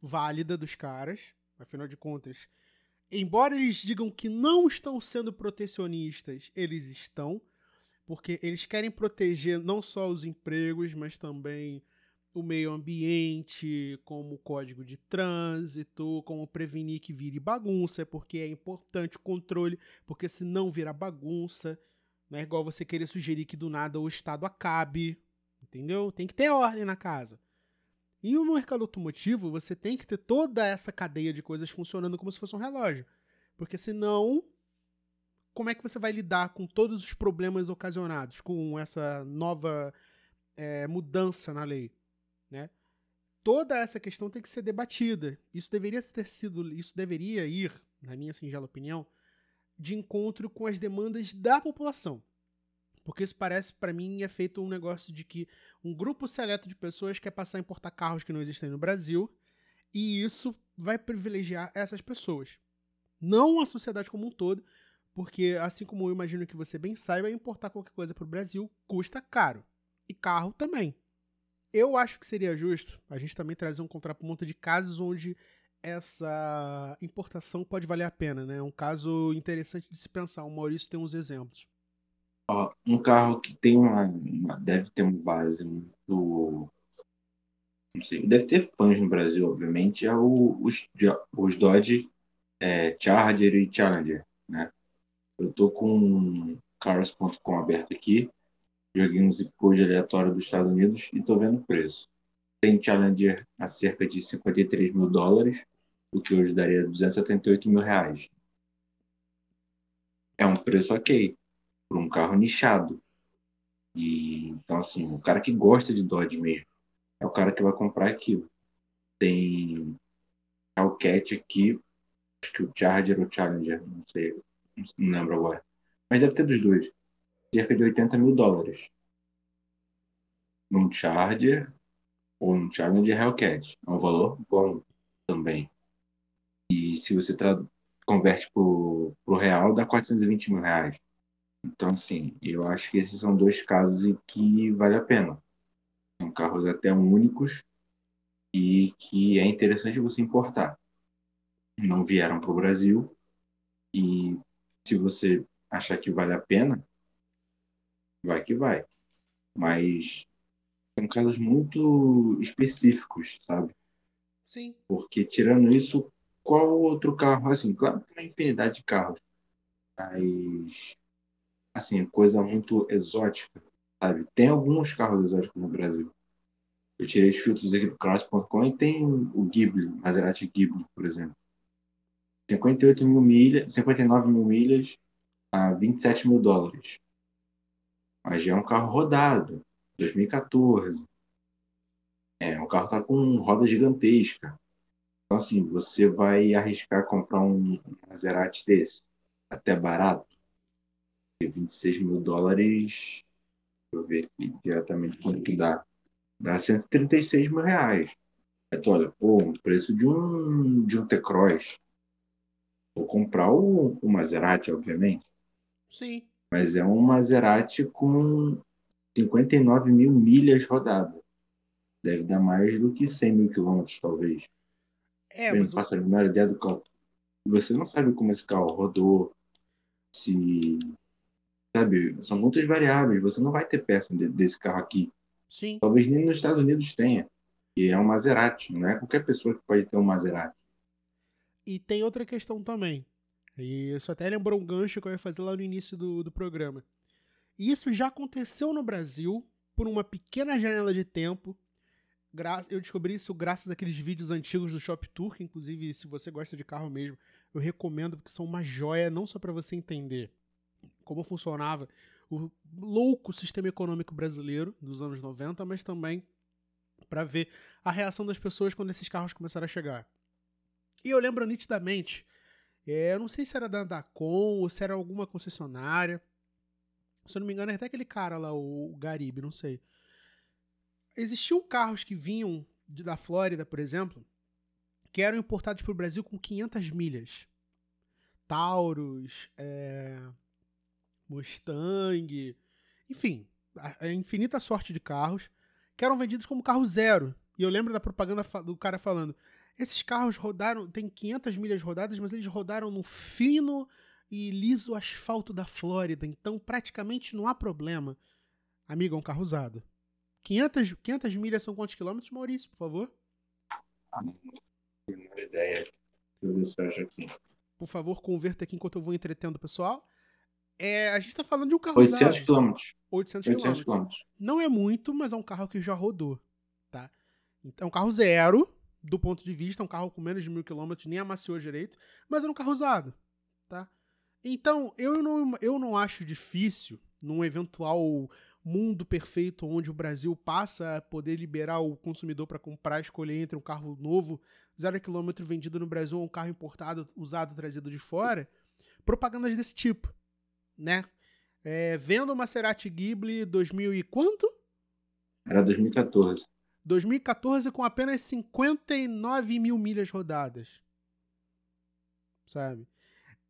válida dos caras, afinal de contas, embora eles digam que não estão sendo protecionistas, eles estão, porque eles querem proteger não só os empregos, mas também o meio ambiente, como código de trânsito, como prevenir que vire bagunça, porque é importante o controle, porque se não virar bagunça, não é igual você querer sugerir que do nada o Estado acabe, entendeu? Tem que ter ordem na casa. E no mercado automotivo, você tem que ter toda essa cadeia de coisas funcionando como se fosse um relógio. Porque senão, como é que você vai lidar com todos os problemas ocasionados com essa nova é, mudança na lei? Né? Toda essa questão tem que ser debatida. Isso deveria ter sido, isso deveria ir, na minha singela opinião, de encontro com as demandas da população. Porque isso parece, para mim, é feito um negócio de que um grupo seleto de pessoas quer passar a importar carros que não existem no Brasil, e isso vai privilegiar essas pessoas. Não a sociedade como um todo, porque, assim como eu imagino que você bem saiba, importar qualquer coisa para o Brasil custa caro. E carro também. Eu acho que seria justo a gente também trazer um contraponto de casos onde essa importação pode valer a pena, né? Um caso interessante de se pensar. O Maurício tem uns exemplos. Ó, um carro que tem uma, uma, deve ter uma base muito não sei, deve ter fãs no Brasil, obviamente, é o, os, os Dodge é, Charger e Challenger, né? Eu tô com cars.com aberto aqui Joguei um zip code aleatório dos Estados Unidos e estou vendo o preço. Tem Challenger a cerca de 53 mil dólares, o que hoje daria 278 mil reais. É um preço ok para um carro nichado. E, então, assim, o cara que gosta de Dodge mesmo é o cara que vai comprar aquilo. Tem Hellcat aqui, acho que o Charger ou Challenger, não sei, não lembro agora. Mas deve ter dos dois. Cerca de 80 mil dólares. Num Charger ou num Challenger Hellcat. É um valor bom também. E se você converte para o real, dá 420 mil reais. Então, assim, eu acho que esses são dois casos em que vale a pena. São carros até únicos e que é interessante você importar. Não vieram para o Brasil e se você achar que vale a pena, vai que vai. Mas são casos muito específicos, sabe? Sim. Porque tirando isso, qual outro carro? Assim, claro que tem uma infinidade de carros, mas assim, coisa muito exótica, sabe? Tem alguns carros exóticos no Brasil. Eu tirei os filtros aqui do Cross.com e tem o Ghibli, Maserati Ghibli, por exemplo. 58 mil milhas, 59 mil milhas a 27 mil dólares. Mas já é um carro rodado, 2014. É, o carro tá com roda gigantesca. Então, assim, você vai arriscar comprar um Maserati desse, até barato, 26 mil dólares, deixa eu ver aqui diretamente quanto que dá. Dá 136 mil reais. Tu olha, pô, o preço de um, de um T-Cross. Vou comprar o, o Maserati, obviamente. Sim. Mas é um Maserati com 59 mil milhas rodadas. Deve dar mais do que 100 mil quilômetros, talvez. É, Bem, mas o- passa a menor ideia do carro. Você não sabe como esse carro rodou, se. Sabe, são muitas variáveis. Você não vai ter peça de- desse carro aqui. sim. Talvez nem nos Estados Unidos tenha. E é um Maserati. Não é qualquer pessoa que pode ter um Maserati. E tem outra questão também. E isso até lembrou um gancho que eu ia fazer lá no início do, do programa. Isso já aconteceu no Brasil por uma pequena janela de tempo. Eu descobri isso graças àqueles vídeos antigos do Shop Tour, que inclusive, se você gosta de carro mesmo, eu recomendo porque são uma joia, não só para você entender como funcionava o louco sistema econômico brasileiro dos anos 90, mas também para ver a reação das pessoas quando esses carros começaram a chegar. E eu lembro nitidamente, é, eu não sei se era da Dacon ou se era alguma concessionária. Se eu não me engano, é até aquele cara lá, o Garibe, não sei. Existiam carros que vinham de- da Flórida, por exemplo, que eram importados para o Brasil com 500 milhas. Taurus, é, Mustang, enfim, a, a infinita sorte de carros que eram vendidos como carro zero. E eu lembro da propaganda do cara falando: esses carros rodaram, tem 500 milhas rodadas, mas eles rodaram no fino e liso asfalto da Flórida, então praticamente não há problema. Amigo, é um carro usado. 500, 500 milhas são quantos quilômetros, Maurício, por favor? Ideia. Eu acho aqui. Por favor, converta aqui enquanto eu vou entretendo o pessoal. É, a gente tá falando de um carro 800 usado. quilômetros. 800 800 quilômetros. quilômetros. Não é muito, mas é um carro que já rodou, tá? Então, é um carro zero, do ponto de vista, um carro com menos de mil quilômetros, nem amaciou direito, mas é um carro usado, tá? Então, eu não, eu não acho difícil, num eventual mundo perfeito onde o Brasil passa a poder liberar o consumidor para comprar, escolher entre um carro novo, zero quilômetro vendido no Brasil ou um carro importado, usado, trazido de fora, propagandas desse tipo, né? É, vendo o Maserati Ghibli 2000 e quanto? Era 2014. 2014 com apenas 59 mil milhas rodadas. Sabe?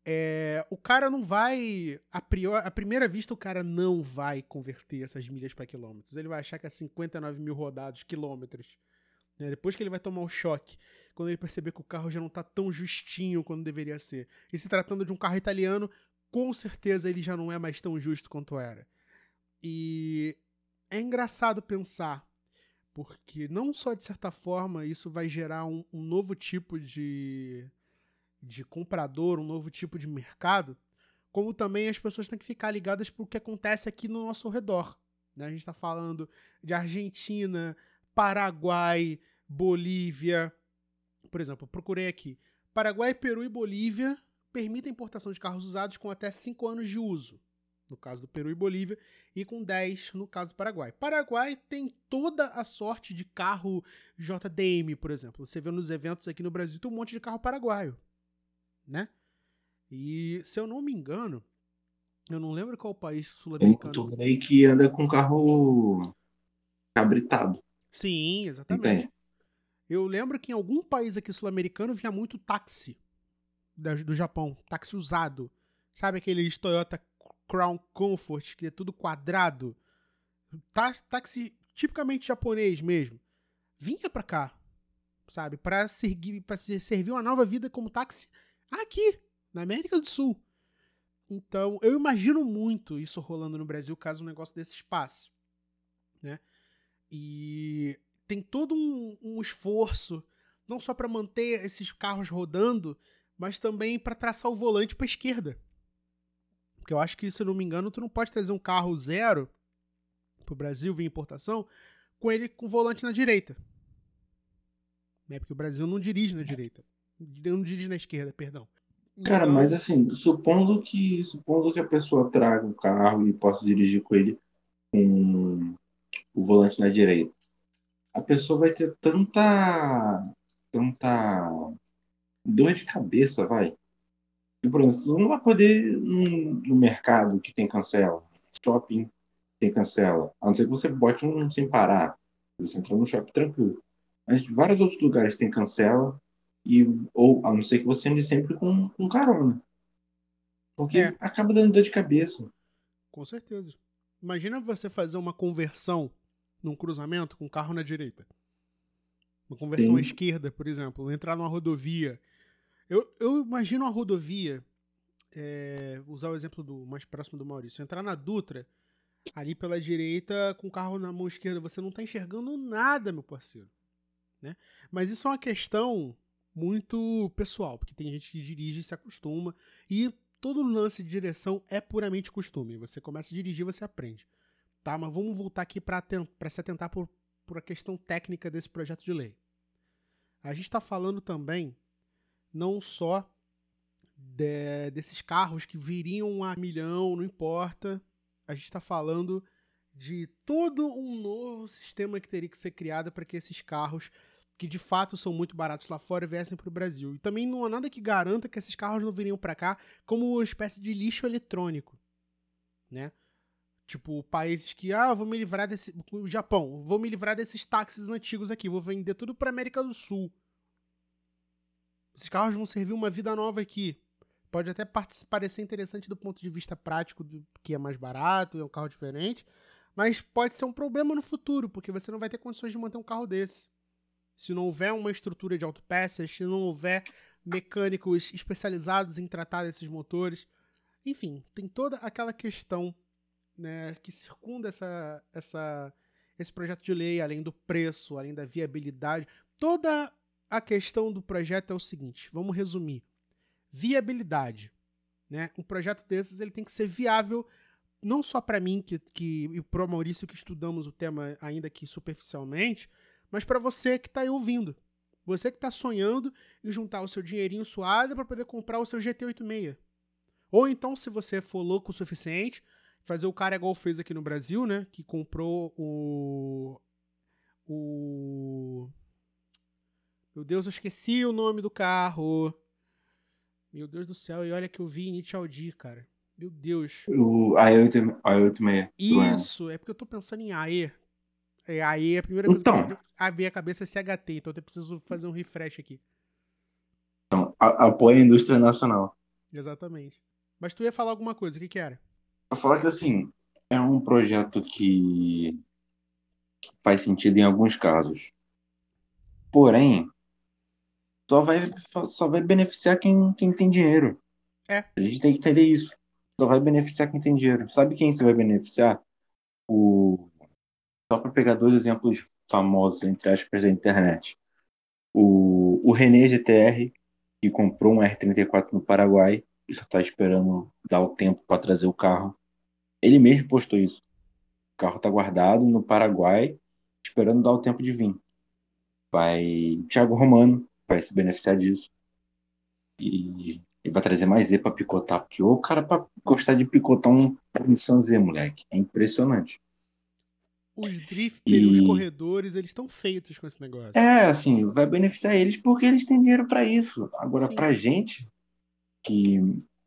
É, o cara não vai. A, prior, a primeira vista, o cara não vai converter essas milhas para quilômetros. Ele vai achar que é 59 mil rodados, quilômetros. né? Depois que ele vai tomar o choque, quando ele perceber que o carro já não tá tão justinho quando deveria ser. E se tratando de um carro italiano, com certeza ele já não é mais tão justo quanto era. E é engraçado pensar porque não só de certa forma isso vai gerar um, um novo tipo de, de comprador, um novo tipo de mercado, como também as pessoas têm que ficar ligadas para o que acontece aqui no nosso redor. né? A gente está falando de Argentina, Paraguai, Bolívia. Por exemplo, procurei aqui. Paraguai, Peru e Bolívia permitem importação de carros usados com até 5 anos de uso no caso do Peru e Bolívia, e com 10 no caso do Paraguai. Paraguai tem toda a sorte de carro JDM, por exemplo. Você vê nos eventos aqui no Brasil, tem um monte de carro paraguaio, né? E se eu não me engano, Eu não lembro qual país Tem sul-americano. muito aí que anda com carro cabritado. Sim, exatamente. Entende? Eu lembro que em algum país aqui sul-americano vinha muito táxi do Japão, táxi usado. Sabe aqueles Toyota Crown Comfort, que é tudo quadrado? Tá- Táxi tipicamente japonês mesmo. Vinha pra cá, sabe? Pra servir, pra se- servir uma nova vida como táxi aqui, na América do Sul. Então, eu imagino muito isso rolando no Brasil caso um negócio desse passe, né? E tem todo um, um esforço, não só para manter esses carros rodando, mas também para traçar o volante para esquerda. Porque eu acho que, se eu não me engano, tu não pode trazer um carro zero pro Brasil via importação com ele com o volante na direita. Né? Porque o Brasil não dirige na direita. Não dirige na esquerda, perdão. Cara, Então, mas assim, supondo que, supondo que a pessoa traga um carro e possa dirigir com ele com o volante na direita, a pessoa vai ter tanta, tanta dor de cabeça, vai. E, por exemplo, não vai poder no mercado que tem cancela, shopping tem cancela, a não ser que você bote um sem parar, você entra no shopping tranquilo. Mas vários outros lugares tem cancela, e, ou a não ser que você ande sempre com, com carona. Porque É. acaba dando dor de cabeça. Com certeza. Imagina você fazer uma conversão num cruzamento com carro na direita. Uma conversão à Sim. esquerda, por exemplo. Entrar numa rodovia. Eu, eu imagino uma rodovia. é, usar o exemplo do mais próximo do Maurício. Entrar na Dutra, ali pela direita, com o carro na mão esquerda. Você não tá enxergando nada, meu parceiro. Né? Mas isso é uma questão muito pessoal, porque tem gente que dirige e se acostuma. E todo lance de direção é puramente costume. Você começa a dirigir, você aprende. Tá? Mas vamos voltar aqui para se atentar por, por a questão técnica desse projeto de lei. A gente está falando também não só de- desses carros que viriam a milhão, não importa. A gente está falando de todo um novo sistema que teria que ser criado para que esses carros, que de fato são muito baratos lá fora, viessem para o Brasil. E também não há nada que garanta que esses carros não viriam para cá como uma espécie de lixo eletrônico, né? Tipo, países que, ah, vou me livrar desse. O Japão, vou me livrar desses táxis antigos aqui, vou vender tudo para América do Sul. Esses carros vão servir uma vida nova aqui. Pode até parecer interessante do ponto de vista prático, do, que é mais barato, é um carro diferente, mas pode ser um problema no futuro, porque você não vai ter condições de manter um carro desse. Se não houver uma estrutura de autopeças, se não houver mecânicos especializados em tratar desses motores. Enfim, tem toda aquela questão né, que circunda essa, essa, esse projeto de lei, além do preço, além da viabilidade. Toda a questão do projeto é o seguinte: vamos resumir. Viabilidade. Né? Um projeto desses ele tem que ser viável não só para mim que, que, e para o Maurício que estudamos o tema ainda que superficialmente, mas para você que está aí ouvindo. Você que está sonhando em juntar o seu dinheirinho suado para poder comprar o seu GT86. Ou então, se você for louco o suficiente, fazer o cara igual fez aqui no Brasil, né? Que comprou o. O. Meu Deus, eu esqueci o nome do carro. Meu Deus do céu, e olha que eu vi Initial D, cara. Meu Deus. O i8, i86. Isso, é porque eu tô pensando em AE. É, AE, a primeira coisa Então. que me veio à cabeça é CHT, então eu preciso fazer um refresh aqui. Então, a- apoia a indústria nacional. Exatamente. Mas tu ia falar alguma coisa, o que que era? Pra falar que, assim, é um projeto que faz sentido em alguns casos. Porém, só vai, só, só vai beneficiar quem, quem tem dinheiro. É. A gente tem que entender isso. Só vai beneficiar quem tem dinheiro. Sabe quem você vai beneficiar? O... Só para pegar dois exemplos famosos, entre aspas, da internet. O, o René GTR, que comprou um R34 no Paraguai e só está esperando dar o tempo para trazer o carro. Ele mesmo postou isso. O carro está guardado no Paraguai, esperando dar o tempo de vir. Vai. Thiago Romano vai se beneficiar disso. E ele vai trazer mais Z para picotar, porque o cara para gostar de picotar um Nissan Z, moleque. É impressionante. Os drifters, os E- corredores, eles estão feitos com esse negócio. É, assim, vai beneficiar eles porque eles têm dinheiro para isso. Agora, Sim. pra gente, que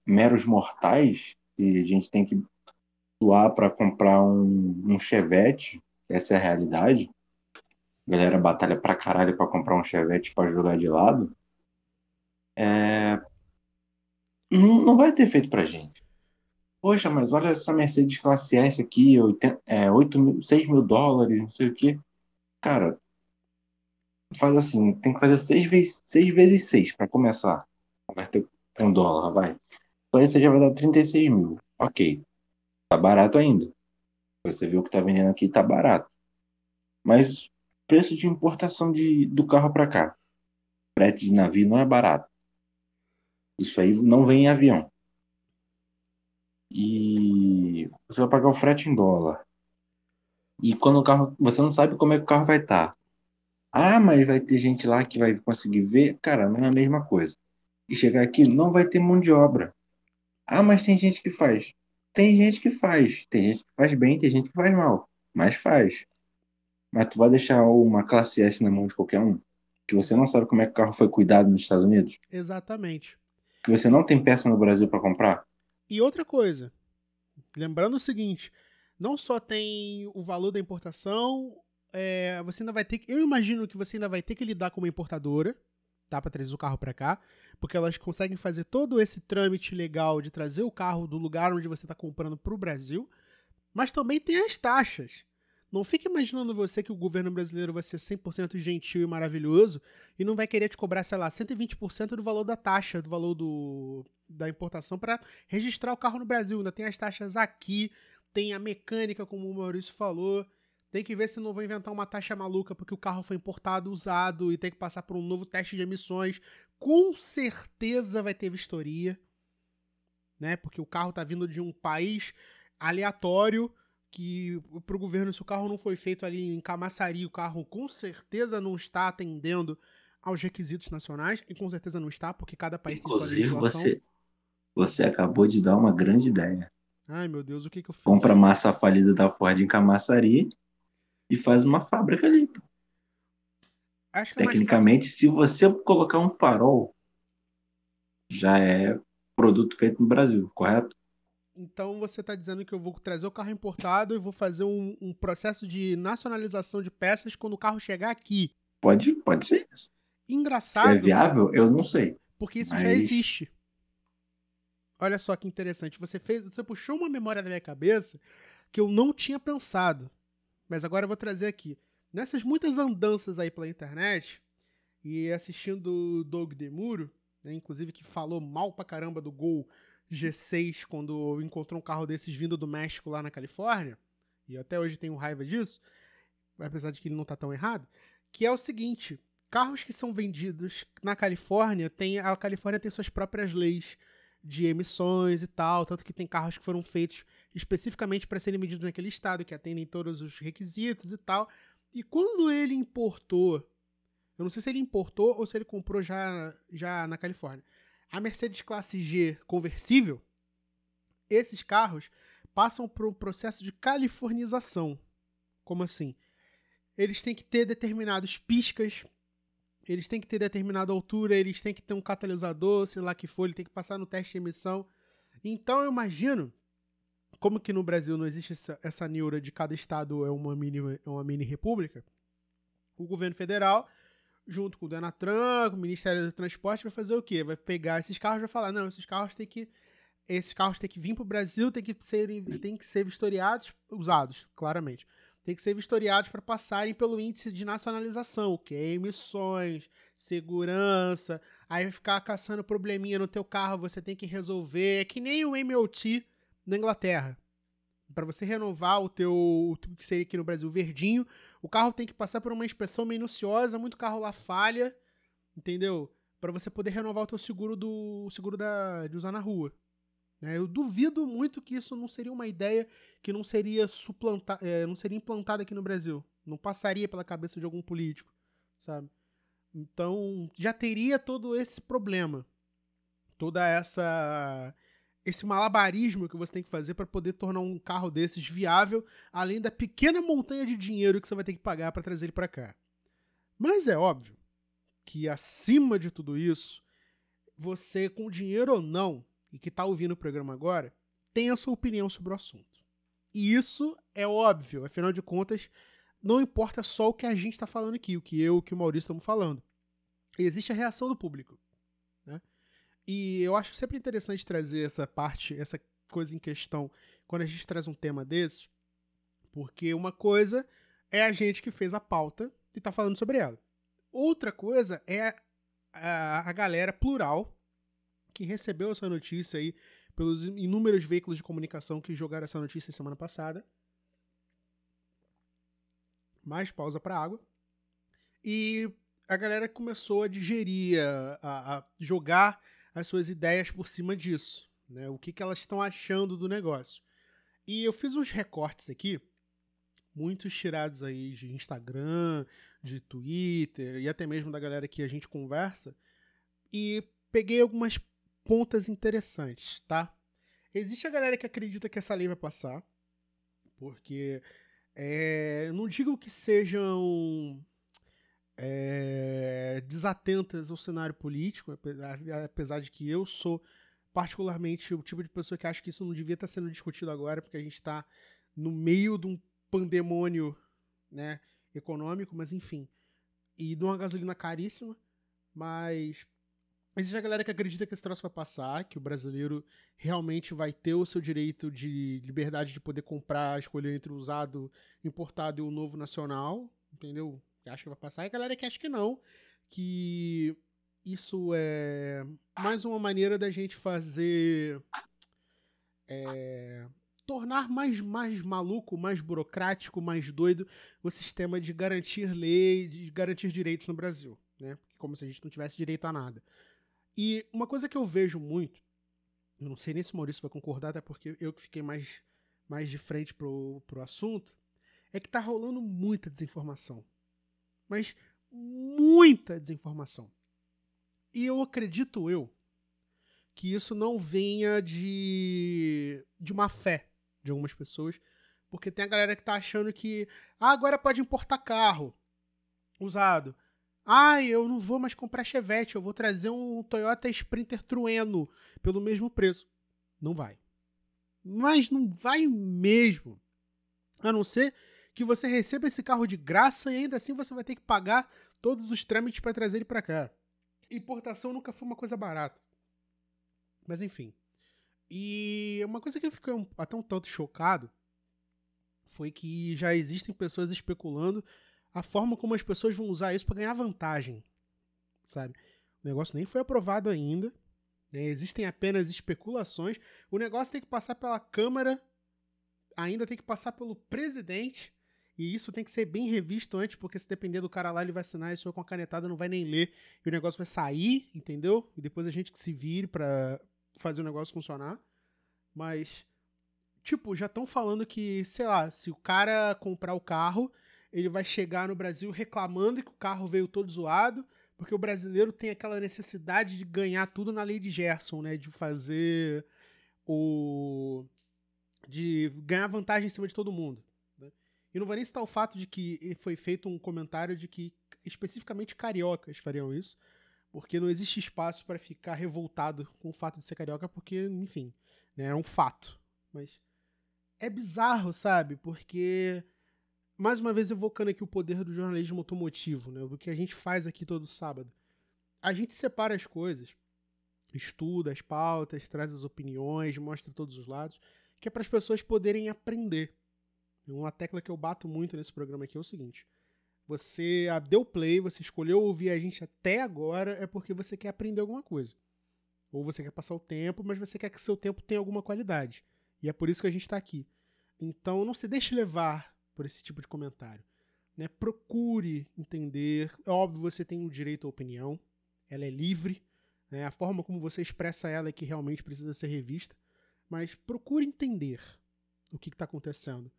meros mortais, que a gente tem que doar para comprar um, um Chevette, essa é a realidade. Galera batalha pra caralho para comprar um Chevette para jogar de lado. É... Não, não vai ter feito pra gente. Poxa, mas olha essa Mercedes classe S aqui, 80, é, 8 mil, 6 mil dólares, não sei o quê. Cara, faz assim, tem que fazer 6 vezes 6, vezes 6 para começar. Converter um dólar, vai. Aí você já vai dar 36 mil. Ok. Tá barato ainda. Você viu que tá vendendo aqui, tá barato. Mas preço de importação de, do carro para cá. Frete de navio não é barato. Isso aí não vem em avião. E você vai pagar o frete em dólar. E quando o carro. Você não sabe como é que o carro vai estar. Tá. Ah, mas vai ter gente lá que vai conseguir ver. Cara, não é a mesma coisa. E chegar aqui, não vai ter mão de obra. Ah, mas tem gente que faz. Tem gente que faz. Tem gente que faz bem, tem gente que faz mal. Mas faz. Mas tu vai deixar uma classe S na mão de qualquer um? Que você não sabe como é que o carro foi cuidado nos Estados Unidos? Exatamente. Que você não tem peça no Brasil para comprar? E outra coisa, lembrando o seguinte, não só tem o valor da importação, é, você ainda vai ter que, eu imagino que você ainda vai ter que lidar com uma importadora, tá, para trazer o carro para cá, porque elas conseguem fazer todo esse trâmite legal de trazer o carro do lugar onde você está comprando para o Brasil, mas também tem as taxas. Não fique imaginando você que o governo brasileiro vai ser 100% gentil e maravilhoso e não vai querer te cobrar, sei lá, 120% do valor da taxa, do valor do, da importação para registrar o carro no Brasil. Ainda tem as taxas aqui, tem a mecânica, como o Maurício falou. Tem que ver se não vou inventar uma taxa maluca porque o carro foi importado, usado e tem que passar por um novo teste de emissões. Com certeza vai ter vistoria, né? Porque o carro tá vindo de um país aleatório que para o governo, se o carro não foi feito ali em Camaçari, o carro com certeza não está atendendo aos requisitos nacionais, e com certeza não está, porque cada país Inclusive, tem sua legislação. Você, você acabou de dar uma grande ideia. Ai, meu Deus, o que, que eu fiz? Compra massa falida da Ford em Camaçari e faz uma fábrica ali. É Tecnicamente, se você colocar um farol, já é produto feito no Brasil, correto? Então você está dizendo que eu vou trazer o carro importado e vou fazer um, um, processo de nacionalização de peças quando o carro chegar aqui. Pode, pode ser isso. Engraçado. Se é viável, eu não sei. Porque isso mas... já existe. Olha só que interessante. Você fez, você puxou uma memória da minha cabeça que eu não tinha pensado. Mas agora eu vou trazer aqui. Nessas muitas andanças aí pela internet e assistindo o Doug Demuro, né, inclusive que falou mal pra caramba do gol G6 quando encontrou um carro desses vindo do México lá na Califórnia, e até hoje tenho raiva disso, apesar de que ele não tá tão errado, que é o seguinte, carros que são vendidos na Califórnia, tem, a Califórnia tem suas próprias leis de emissões e tal, tanto que tem carros que foram feitos especificamente para serem medidos naquele estado, que atendem todos os requisitos e tal. E quando ele importou, eu não sei se ele importou ou se ele comprou já, já na Califórnia, a Mercedes Classe G conversível, esses carros passam por um processo de californização. Como assim? Eles têm que ter determinados piscas, eles têm que ter determinada altura, eles têm que ter um catalisador, sei lá que for, ele tem que passar no teste de emissão. Então eu imagino, como que no Brasil não existe essa, essa neura de cada estado é uma mini, é uma mini república, o governo federal junto com o Denatran, com o Ministério do Transporte, vai fazer o quê? Vai pegar esses carros e vai falar, não, esses carros têm que esses carros têm que vir para o Brasil, têm que ser têm que ser vistoriados, usados, claramente. Tem que ser vistoriados para passarem pelo índice de nacionalização, que é emissões, segurança. Aí vai ficar caçando probleminha no teu carro, você tem que resolver. É que nem o MOT na Inglaterra para você renovar o teu, o que seria aqui no Brasil verdinho, o carro tem que passar por uma inspeção minuciosa, muito carro lá falha, entendeu? Para você poder renovar o teu seguro do seguro da, de usar na rua. Né? Eu duvido muito que isso não seria uma ideia que não seria suplantar, é, não seria implantada aqui no Brasil, não passaria pela cabeça de algum político, sabe? Então já teria todo esse problema, toda essa esse malabarismo que você tem que fazer para poder tornar um carro desses viável, além da pequena montanha de dinheiro que você vai ter que pagar para trazer ele para cá. Mas é óbvio que acima de tudo isso, você com dinheiro ou não, e que está ouvindo o programa agora, tem a sua opinião sobre o assunto. E isso é óbvio, afinal de contas, não importa só o que a gente está falando aqui, o que eu e o Maurício estamos falando. Existe a reação do público. E eu acho sempre interessante trazer essa parte, essa coisa em questão, quando a gente traz um tema desses, porque uma coisa é a gente que fez a pauta e está falando sobre ela. Outra coisa é a, a galera plural que recebeu essa notícia aí pelos inúmeros veículos de comunicação que jogaram essa notícia semana passada. Mais pausa para água. E a galera começou a digerir, a, a, jogar as suas ideias por cima disso. Né? O que, que elas estão achando do negócio. E eu fiz uns recortes aqui, muitos tirados aí de Instagram, de Twitter e até mesmo da galera que a gente conversa. E peguei algumas pontas interessantes, tá? Existe a galera que acredita que essa lei vai passar, porque é, não digo que sejam é, desatentas ao cenário político, apesar, de que eu sou particularmente o tipo de pessoa que acha que isso não devia estar sendo discutido agora, porque a gente está no meio de um pandemônio né, econômico, mas enfim. E de uma gasolina caríssima, mas Existe a galera que acredita que esse troço vai passar, que o brasileiro realmente vai ter o seu direito de liberdade de poder comprar, escolher entre o usado importado e o novo nacional, entendeu? Que acha que vai passar. E a galera que acha que não, que isso é mais uma maneira da gente fazer. É, tornar mais, mais maluco, mais burocrático, mais doido o sistema de garantir lei, de garantir direitos no Brasil. Né? Como se a gente não tivesse direito a nada. E uma coisa que eu vejo muito, eu não sei nem se o Maurício vai concordar, até porque eu que fiquei mais, mais de frente pro, pro assunto, é que tá rolando muita desinformação. Mas muita desinformação. E eu acredito eu que isso não venha de, de uma fé de algumas pessoas, porque tem a galera que tá achando que ah, agora pode importar carro usado. Ah, eu não vou mais comprar Chevette, eu vou trazer um Toyota Sprinter Trueno pelo mesmo preço. Não vai. Mas não vai mesmo. A não ser que você receba esse carro de graça e ainda assim você vai ter que pagar todos os trâmites para trazer ele para cá. Importação nunca foi uma coisa barata. Mas enfim. E uma coisa que eu fiquei até um tanto chocado foi que já existem pessoas especulando a forma como as pessoas vão usar isso para ganhar vantagem, sabe? O negócio nem foi aprovado ainda, né? existem apenas especulações. O negócio tem que passar pela Câmara, ainda tem que passar pelo presidente, e isso tem que ser bem revisto antes, porque se depender do cara lá, ele vai assinar isso com a canetada, não vai nem ler, e o negócio vai sair, entendeu? E depois a gente que se vire para fazer o negócio funcionar. Mas, tipo, já estão falando que, sei lá, se o cara comprar o carro, ele vai chegar no Brasil reclamando que o carro veio todo zoado, porque o brasileiro tem aquela necessidade de ganhar tudo na lei de Gerson, né? De fazer o. de ganhar vantagem em cima de todo mundo. E não vou nem citar o fato de que foi feito um comentário de que especificamente cariocas fariam isso, porque não existe espaço para ficar revoltado com o fato de ser carioca, porque, enfim, né, é um fato. Mas é bizarro, sabe? Porque mais uma vez evocando aqui o poder do jornalismo automotivo, né? O que a gente faz aqui todo sábado. A gente separa as coisas, estuda as pautas, traz as opiniões, mostra todos os lados, que é para as pessoas poderem aprender. Uma tecla que eu bato muito nesse programa aqui é o seguinte: você deu play, você escolheu ouvir a gente até agora, é porque você quer aprender alguma coisa. Ou você quer passar o tempo, mas você quer que seu tempo tenha alguma qualidade. E é por isso que a gente está aqui. Então não se deixe levar por esse tipo de comentário. Né? Procure entender. É óbvio, você tem o direito à opinião, ela é livre. Né? A forma como você expressa ela é que realmente precisa ser revista. Mas procure entender o que está acontecendo.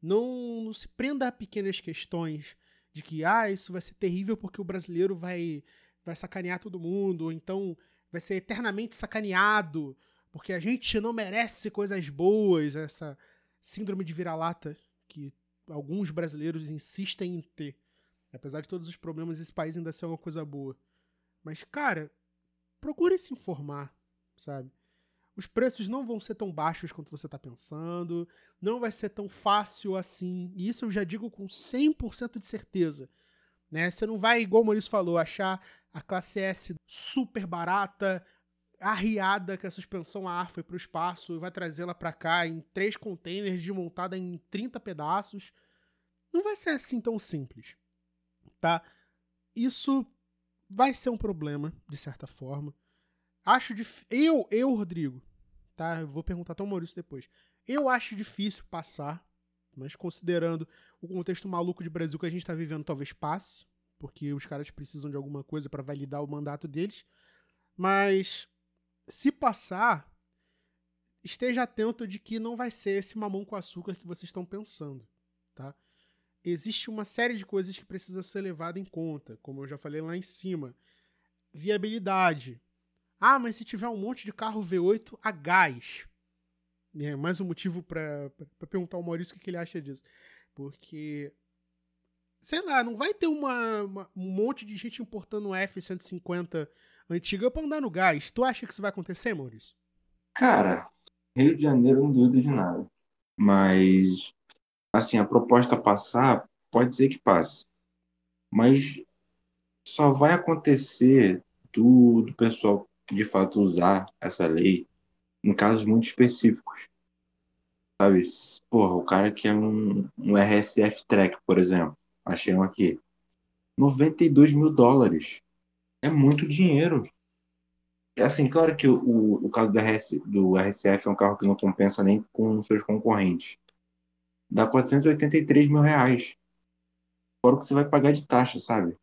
Não, não se prenda a pequenas questões de que ah, isso vai ser terrível porque o brasileiro vai, vai sacanear todo mundo, ou então vai ser eternamente sacaneado porque a gente não merece coisas boas, essa síndrome de vira-lata que alguns brasileiros insistem em ter. Apesar de todos os problemas, esse país ainda ser uma coisa boa. Mas, cara, procure se informar, sabe? Os preços não vão ser tão baixos quanto você está pensando, não vai ser tão fácil assim. E isso eu já digo com 100% de certeza. Né? Você não vai, igual o Maurício falou, achar a classe S super barata, arriada que a suspensão a ar foi para o espaço e vai trazê-la para cá em três containers desmontada em 30 pedaços. Não vai ser assim tão simples, tá? Isso vai ser um problema de certa forma. Acho difícil. Eu, eu, Rodrigo, tá? Eu vou perguntar até o Maurício depois. Eu acho difícil passar, mas considerando o contexto maluco de Brasil que a gente está vivendo, talvez passe, porque os caras precisam de alguma coisa para validar o mandato deles. Mas se passar, esteja atento de que não vai ser esse mamão com açúcar que vocês estão pensando, tá? Existe uma série de coisas que precisa ser levada em conta, como eu já falei lá em cima. Viabilidade. Ah, mas se tiver um monte de carro V8 a gás. É mais um motivo para perguntar ao Maurício o que ele acha disso. Porque, sei lá, não vai ter uma, uma um monte de gente importando F-150 antiga pra andar no gás. Tu acha que isso vai acontecer, Maurício? Cara, Rio de Janeiro não duvido de nada. Mas, assim, a proposta passar, pode ser que passe. Mas só vai acontecer do, do pessoal de fato usar essa lei em casos muito específicos. Sabe? Porra, o cara que é um, um RSF Track, por exemplo. Achei um aqui. 92 mil dólares é muito dinheiro. É assim, claro que o, o caso do, RS, do RCF é um carro que não compensa nem com seus concorrentes. Dá 483 mil reais. Fora o que você vai pagar de taxa, sabe?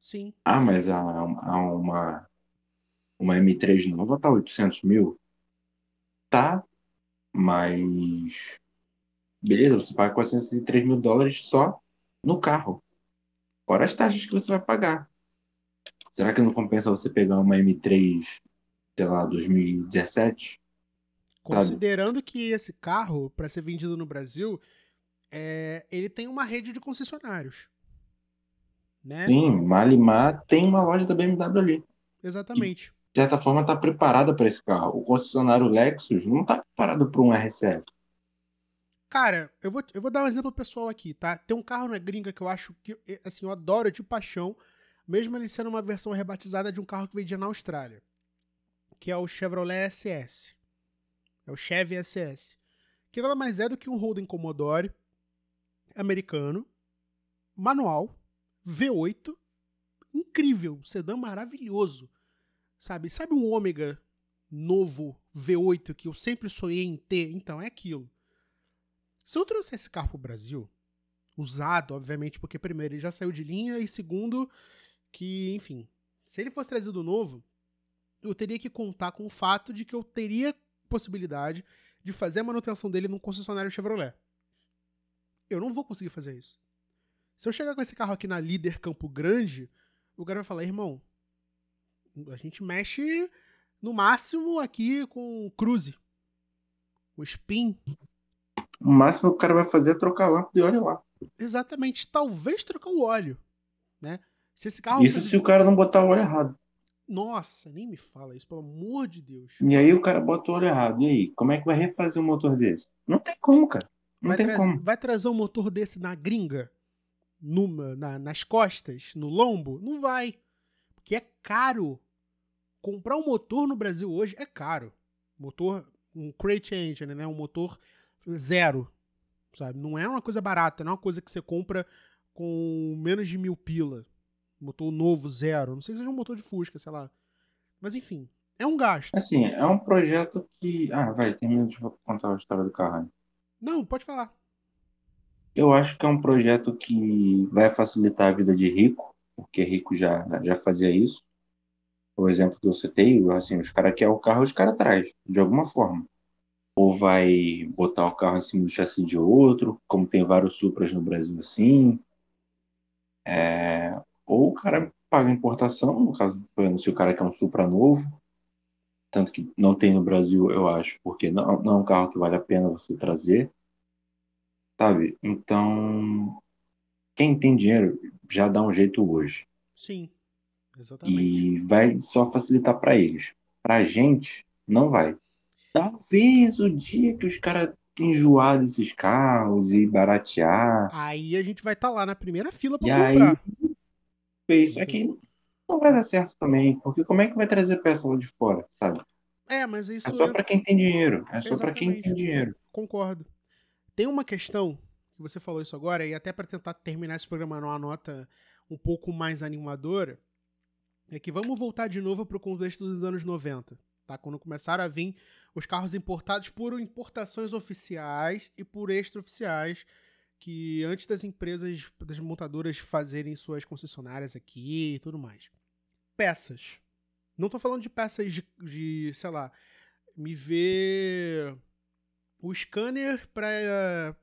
Sim. Ah, mas a, a uma, uma M3 nova tá 800 mil? Tá, mas. Beleza, você paga 403 mil dólares só no carro. Fora as taxas que você vai pagar. Será que não compensa você pegar uma M3, sei lá, 2017? Considerando Sabe? que esse carro, para ser vendido no Brasil, é, ele tem uma rede de concessionários. Né? Sim, Malimar tem uma loja da BMW ali. Exatamente. De certa forma, está preparada para esse carro. O concessionário Lexus não está preparado para um RCF. Cara, eu vou, eu vou dar um exemplo pessoal aqui, tá? Tem um carro na gringa que eu acho que, assim, eu adoro de paixão, mesmo ele sendo uma versão rebatizada de um carro que vendia na Austrália, que é o Chevrolet SS. É o Chevy SS. Que nada mais é do que um Holden Commodore americano, manual, V8, incrível, sedã maravilhoso. Sabe? Sabe um Ômega novo V8 que eu sempre sonhei em ter? Então, é aquilo. Se eu trouxer esse carro pro Brasil, usado, obviamente, porque primeiro ele já saiu de linha e segundo, que, enfim, se ele fosse trazido novo, eu teria que contar com o fato de que eu teria possibilidade de fazer a manutenção dele num concessionário Chevrolet. Eu não vou conseguir fazer isso. Se eu chegar com esse carro aqui na Líder Campo Grande, o cara vai falar, irmão, a gente mexe no máximo aqui com o Cruze. O Spin. O máximo que o cara vai fazer é trocar a lâmpada e olha lá. Exatamente. Talvez trocar o óleo, né? Se esse carro Isso se o cara não botar o óleo errado. Nossa, nem me fala isso, pelo amor de Deus. E aí o cara bota o óleo errado. E aí, como é que vai refazer um motor desse? Não tem como, cara. Não vai tem trazer, como. Vai trazer um motor desse na gringa? Numa, na, nas costas? No lombo? Não vai. Porque é caro. Comprar um motor no Brasil hoje é caro. Motor, um crate engine, né? Um motor zero. Sabe? Não é uma coisa barata, não é uma coisa que você compra com menos de mil pila. Motor novo, zero. Não sei se seja um motor de Fusca, sei lá. Mas enfim, é um gasto. Assim, é um projeto que. Ah, vai, termina de contar a história do carro. Não, pode falar. Eu acho que é um projeto que vai facilitar a vida de rico, porque rico já, já fazia isso. O exemplo que eu citei, assim, os caras querem o carro, os caras traz, de alguma forma. Ou vai botar o carro em cima do chassi de outro, como tem vários Supras no Brasil assim. É, ou o cara paga importação, no caso, se o cara quer um Supra novo, tanto que não tem no Brasil, eu acho, porque não, não é um carro que vale a pena você trazer, sabe? Então, quem tem dinheiro já dá um jeito hoje. Sim, exatamente. E vai só facilitar para eles. Para a gente, não vai. Talvez o dia que os caras enjoar desses carros e baratear. Aí a gente vai estar tá lá na primeira fila para aí, comprar. isso aqui não vai dar certo também, porque como é que vai trazer peça lá de fora, sabe? É, mas isso É só pra quem tem dinheiro. É só pra quem tem dinheiro. Concordo. Tem uma questão que você falou isso agora, e até para tentar terminar esse programa numa nota um pouco mais animadora, é que vamos voltar de novo para o contexto dos anos 90, tá? Quando começaram a vir os carros importados por importações oficiais e por extraoficiais, que antes das empresas, das montadoras fazerem suas concessionárias aqui e tudo mais. Peças. Não tô falando de peças de, de sei lá, me ver o scanner para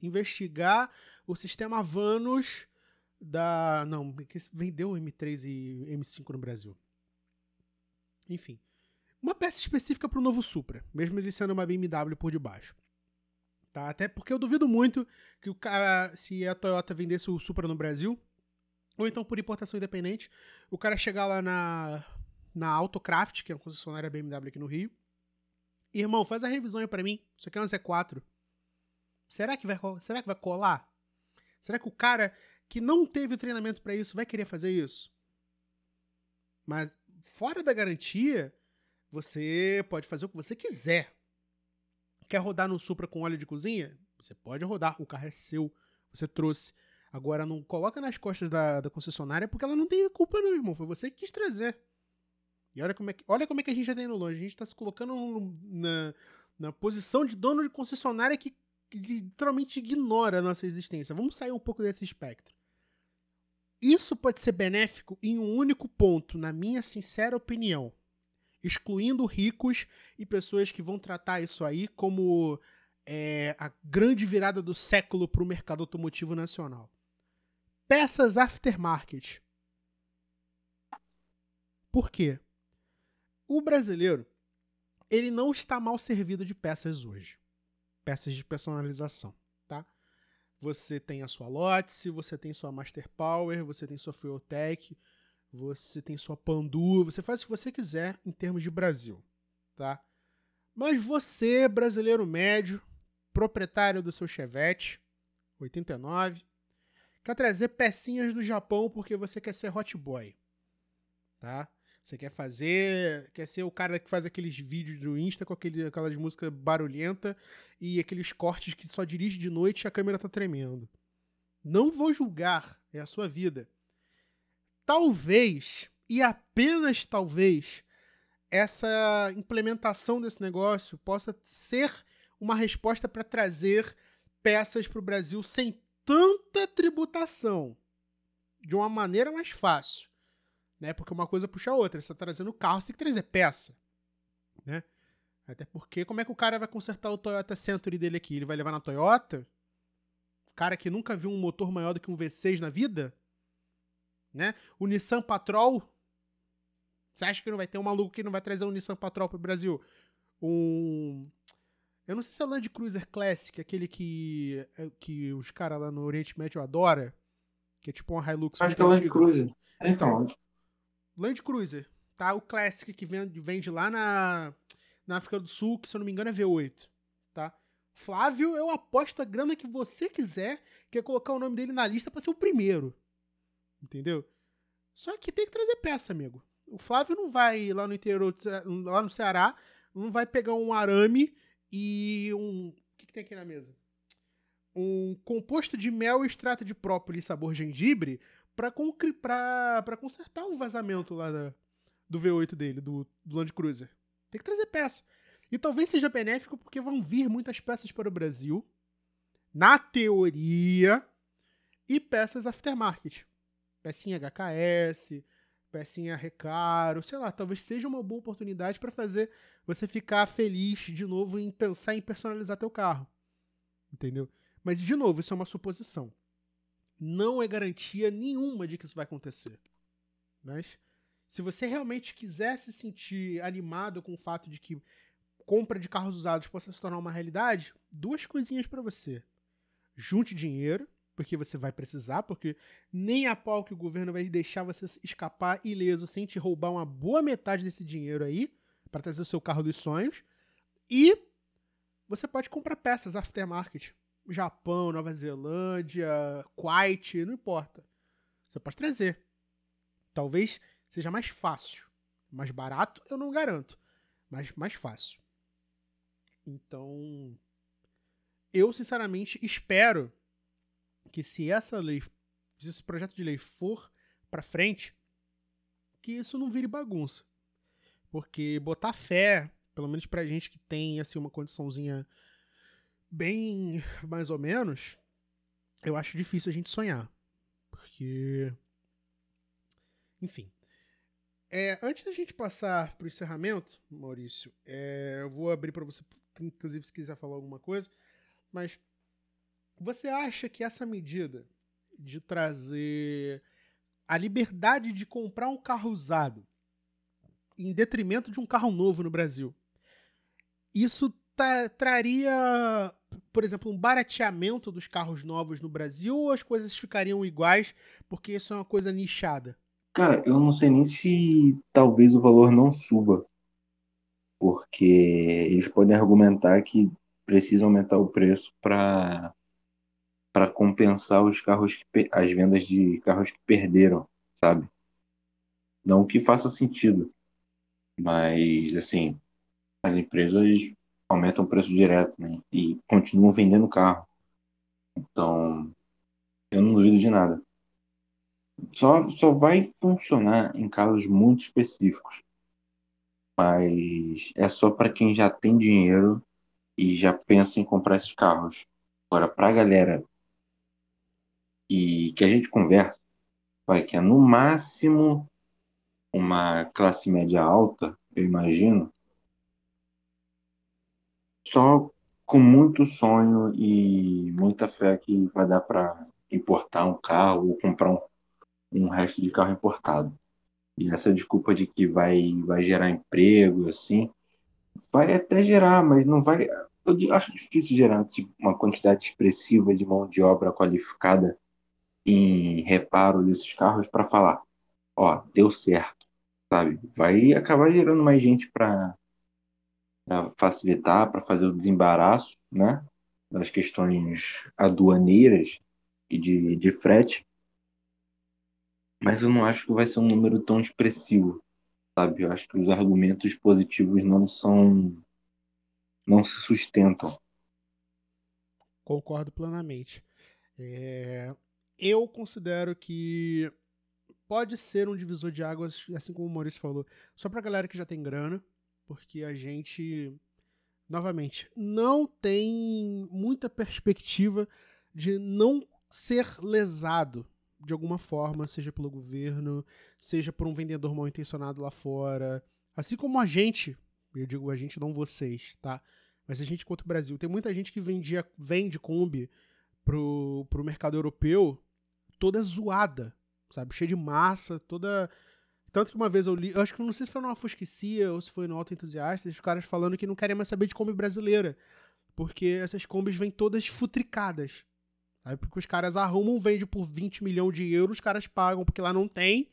investigar o sistema Vanos da. Não, que vendeu M3 e M5 no Brasil. Enfim. Uma peça específica para o novo Supra, mesmo ele sendo uma BMW por debaixo. Tá? Até porque eu duvido muito que o cara, se a Toyota vendesse o Supra no Brasil, ou então por importação independente, o cara chegar lá na, na Autocraft, que é uma concessionária BMW aqui no Rio, irmão, faz a revisão aí pra mim. Isso aqui é uma Z4. Será que vai, será que vai colar? Será que o cara que não teve treinamento para isso vai querer fazer isso? Mas fora da garantia, você pode fazer o que você quiser. Quer rodar no Supra com óleo de cozinha? Você pode rodar, o carro é seu, você trouxe. Agora não coloca nas costas da, da concessionária porque ela não tem culpa não, irmão. Foi você que quis trazer. E olha como é que, olha como é que a gente já tá indo longe. A gente tá se colocando na, na posição de dono de concessionária que literalmente ignora a nossa existência. Vamos sair um pouco desse espectro. Isso pode ser benéfico em um único ponto, na minha sincera opinião. Excluindo ricos e pessoas que vão tratar isso aí como é, a grande virada do século para o mercado automotivo nacional. Peças aftermarket. Por quê? O brasileiro, ele não está mal servido de peças hoje. Peças de personalização, tá? Você tem a sua Lotse, você tem sua Master Power, você tem sua Fueltech, você tem sua Pandu, você faz o que você quiser em termos de Brasil, tá? Mas você, brasileiro médio, proprietário do seu Chevette 89, quer trazer pecinhas do Japão porque você quer ser hot boy, tá? Você quer fazer. Quer ser o cara que faz aqueles vídeos do Insta com aquele, aquelas músicas barulhenta e aqueles cortes que só dirige de noite e a câmera tá tremendo. Não vou julgar, é a sua vida. Talvez, e apenas talvez, essa implementação desse negócio possa ser uma resposta para trazer peças para o Brasil sem tanta tributação, de uma maneira mais fácil né? Porque uma coisa puxa a outra. Você está trazendo carro, você tem que trazer peça, né? Até porque como é que o cara vai consertar o Toyota Century dele aqui? Ele vai levar na Toyota? O cara que nunca viu um motor maior do que um V6 na vida? Né? O Nissan Patrol? Você acha que não vai ter um maluco que não vai trazer um Nissan Patrol pro Brasil? Um eu não sei se é o Land Cruiser Classic, aquele que é, que os caras lá no Oriente Médio adoram, que é tipo uma Hilux. Acho que é o Land Cruiser. Então, Land Cruiser, tá? O Classic que vende, lá na, na África do Sul, que se eu não me engano é V8, tá? Flávio, eu aposto a grana que você quiser, que é colocar o nome dele na lista para ser o primeiro. Entendeu? Só que tem que trazer peça, amigo. O Flávio não vai lá no interior, lá no Ceará, não vai pegar um arame e um. O que, que tem aqui na mesa? Um composto de mel e extrato de própolis sabor gengibre para consertar o vazamento lá da, do V8 dele, do, do Land Cruiser. Tem que trazer peça. E talvez seja benéfico porque vão vir muitas peças para o Brasil, na teoria, e peças aftermarket. Pecinha HKS, pecinha Recaro, sei lá, talvez seja uma boa oportunidade para fazer você ficar feliz de novo em pensar em personalizar teu carro. Entendeu? Mas, de novo, isso é uma suposição não é garantia nenhuma de que isso vai acontecer. Mas se você realmente quiser se sentir animado com o fato de que compra de carros usados possa se tornar uma realidade, duas coisinhas para você. Junte dinheiro, porque você vai precisar, porque nem a pau que o governo vai deixar você escapar ileso sem te roubar uma boa metade desse dinheiro aí para trazer o seu carro dos sonhos. E você pode comprar peças aftermarket. Japão, Nova Zelândia, Kuwait, não importa. Você pode trazer. Talvez seja mais fácil. Mais barato, eu não garanto. Mas mais fácil. Então, eu sinceramente espero que se essa lei, se esse projeto de lei for para frente, que isso não vire bagunça. Porque botar fé, pelo menos pra gente que tem assim uma condiçãozinha bem mais ou menos, eu acho difícil a gente sonhar. Porque enfim. É, antes da gente passar para o encerramento, Maurício, é, eu vou abrir para você, inclusive, se quiser falar alguma coisa, mas você acha que essa medida de trazer a liberdade de comprar um carro usado em detrimento de um carro novo no Brasil, isso traria, por exemplo, um barateamento dos carros novos no Brasil ou as coisas ficariam iguais porque isso é uma coisa nichada? Cara, eu não sei nem se talvez o valor não suba, porque eles podem argumentar que precisa aumentar o preço para para compensar os carros que, as vendas de carros que perderam, sabe? Não que faça sentido, mas assim, as empresas aumentam o preço direto, né? E continuam vendendo carro. Então, eu não duvido de nada. Só, só vai funcionar em casos muito específicos. Mas é só para quem já tem dinheiro e já pensa em comprar esses carros. Agora, para a galera que, que a gente conversa, vai que é no máximo uma classe média alta, eu imagino, só com muito sonho e muita fé que vai dar para importar um carro ou comprar um, um resto de carro importado. E essa desculpa de que vai, vai gerar emprego, assim, vai até gerar, mas não vai. Eu acho difícil gerar tipo, uma quantidade expressiva de mão de obra qualificada em reparo desses carros para falar, ó, deu certo, sabe? Vai acabar gerando mais gente para facilitar, para fazer o desembaraço, né? Das questões aduaneiras e de, de frete. Mas eu não acho que vai ser um número tão expressivo, sabe? Eu acho que os argumentos positivos não são. não se sustentam. Concordo plenamente. É, eu considero que pode ser um divisor de águas, assim como o Maurício falou, só pra galera que já tem grana, porque a gente, novamente, não tem muita perspectiva de não ser lesado de alguma forma, seja pelo governo, seja por um vendedor mal intencionado lá fora, assim como a gente, eu digo a gente, não vocês, tá? Mas a gente contra o Brasil. Tem muita gente que vendia, vende Kombi pro, pro mercado europeu toda zoada, sabe? Cheia de massa, toda. Tanto que uma vez eu li, eu acho que não sei se foi numa Fosquicia ou se foi no Auto Entusiasta, os caras falando que não querem mais saber de Kombi brasileira. Porque essas Kombis vêm todas futricadas. Sabe? Porque os caras arrumam, vende por 20 milhões de euros, os caras pagam porque lá não tem.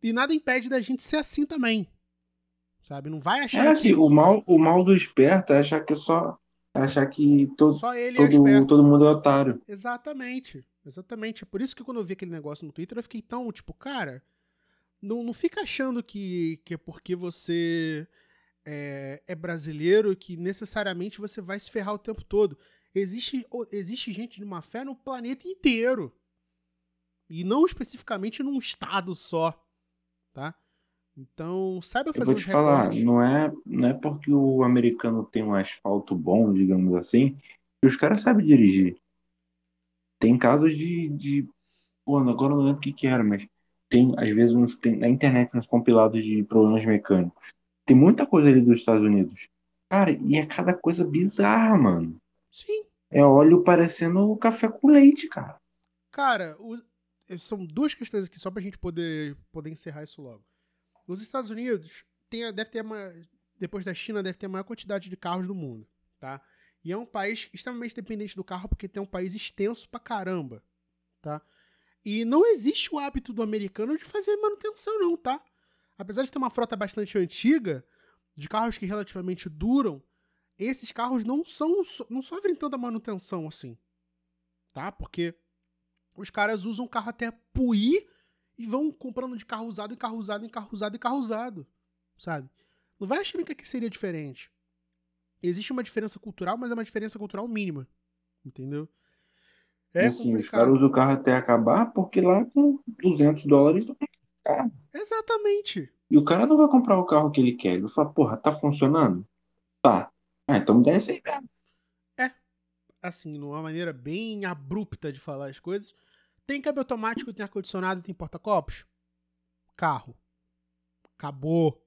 E nada impede da gente ser assim também. Sabe? Não vai achar. É assim, que... o, mal, o mal do esperto é achar que só. É achar que todo, só ele todo, é todo mundo é otário. Exatamente. Exatamente. É por isso que quando eu vi aquele negócio no Twitter, eu fiquei tão, tipo, cara, não, não fica achando que, que é porque você é, é brasileiro que necessariamente você vai se ferrar o tempo todo. Existe, existe gente de má fé no planeta inteiro. E não especificamente num estado só. Tá? Então, saiba fazer Eu vou te falar, não é, não é porque o americano tem um asfalto bom, digamos assim, que os caras sabem dirigir. Tem casos de, de. Pô, agora não lembro o que, que era, mas tem, às vezes, tem, na internet uns compilados de problemas mecânicos. Tem muita coisa ali dos Estados Unidos. Cara, e é cada coisa bizarra, mano. Sim. É óleo parecendo café com leite, cara. Cara, os, são duas questões aqui, só pra gente poder, poder encerrar isso logo. Os Estados Unidos tem, deve ter uma. Depois da China, deve ter a maior quantidade de carros do mundo, tá? E é um país extremamente dependente do carro porque tem um país extenso pra caramba, tá? E não existe o hábito do americano de fazer manutenção, não, tá? Apesar de ter uma frota bastante antiga, de carros que relativamente duram, esses carros não são não sofrem tanta manutenção assim. Tá? Porque os caras usam o carro até puir e vão comprando de carro usado em carro usado em carro usado em carro usado, sabe? Não vai achando que aqui seria diferente. Existe uma diferença cultural, mas é uma diferença cultural mínima, entendeu? É assim, complicado. os caras usam o carro até acabar porque lá com 200 dólares não carro. Exatamente. E o cara não vai comprar o carro que ele quer. Ele vai falar, porra, tá funcionando? Tá. Ah, então me dá esse aí mesmo. É. Assim, numa maneira bem abrupta de falar as coisas. Tem câmbio automático, tem ar-condicionado, tem porta-copos? Carro. Acabou.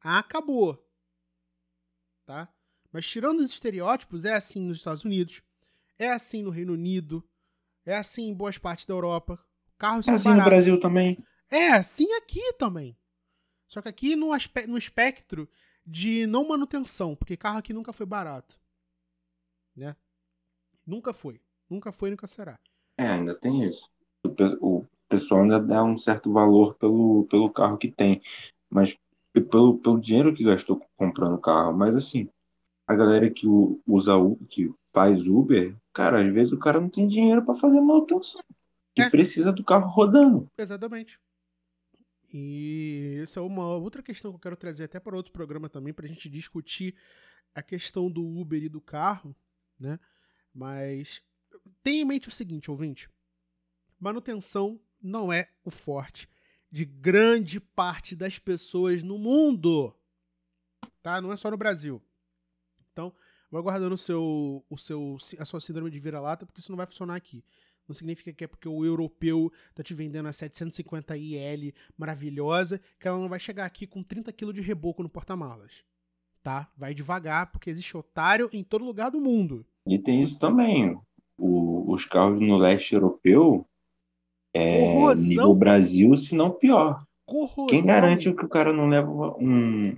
Acabou. Tá? Mas tirando os estereótipos, é assim nos Estados Unidos, é assim no Reino Unido, é assim em boas partes da Europa. Carros é assim baratos. no Brasil também. É assim aqui também. Só que aqui no, no espectro de não manutenção, porque carro aqui nunca foi barato. Né? Nunca foi. Nunca foi e nunca será. É, ainda tem isso. O pessoal ainda dá um certo valor pelo, pelo carro que tem, mas pelo, pelo dinheiro que gastou comprando o carro. Mas assim, a galera que usa Uber, que faz Uber, cara, às vezes o cara não tem dinheiro para fazer manutenção. Que é. precisa do carro rodando. Exatamente. E essa é uma outra questão que eu quero trazer até para outro programa também, para a gente discutir a questão do Uber e do carro, né? Mas tenha em mente o seguinte, ouvinte: manutenção não é o forte de grande parte das pessoas no mundo. Tá? Não é só no Brasil. Então, vai guardando o seu, o seu, a sua síndrome de vira-lata, porque isso não vai funcionar aqui. Não significa que é porque o europeu tá te vendendo a 750 IL maravilhosa, que ela não vai chegar aqui com 30 kg de reboco no porta-malas. Tá? Vai devagar, porque existe otário em todo lugar do mundo. E tem isso também o, os carros no leste europeu é Corrosão. nível Brasil, se não pior. Corrosão. Quem garante que o cara não leva um,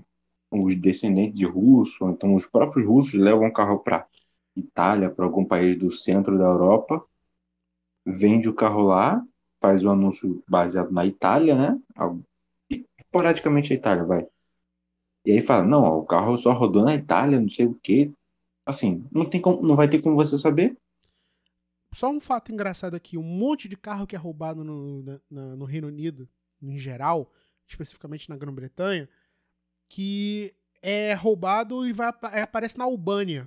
os descendentes de russo, então os próprios russos levam um carro para Itália, para algum país do centro da Europa, vende o carro lá, faz o um anúncio baseado na Itália, né? Esporadicamente a Itália, vai. E aí fala, não, ó, o carro só rodou na Itália, não sei o quê. Assim, não, tem como, não vai ter como você saber. Só um fato engraçado aqui: um monte de carro que é roubado no, no Reino Unido, em geral, especificamente na Grã-Bretanha, que é roubado e vai, é, aparece na Albânia.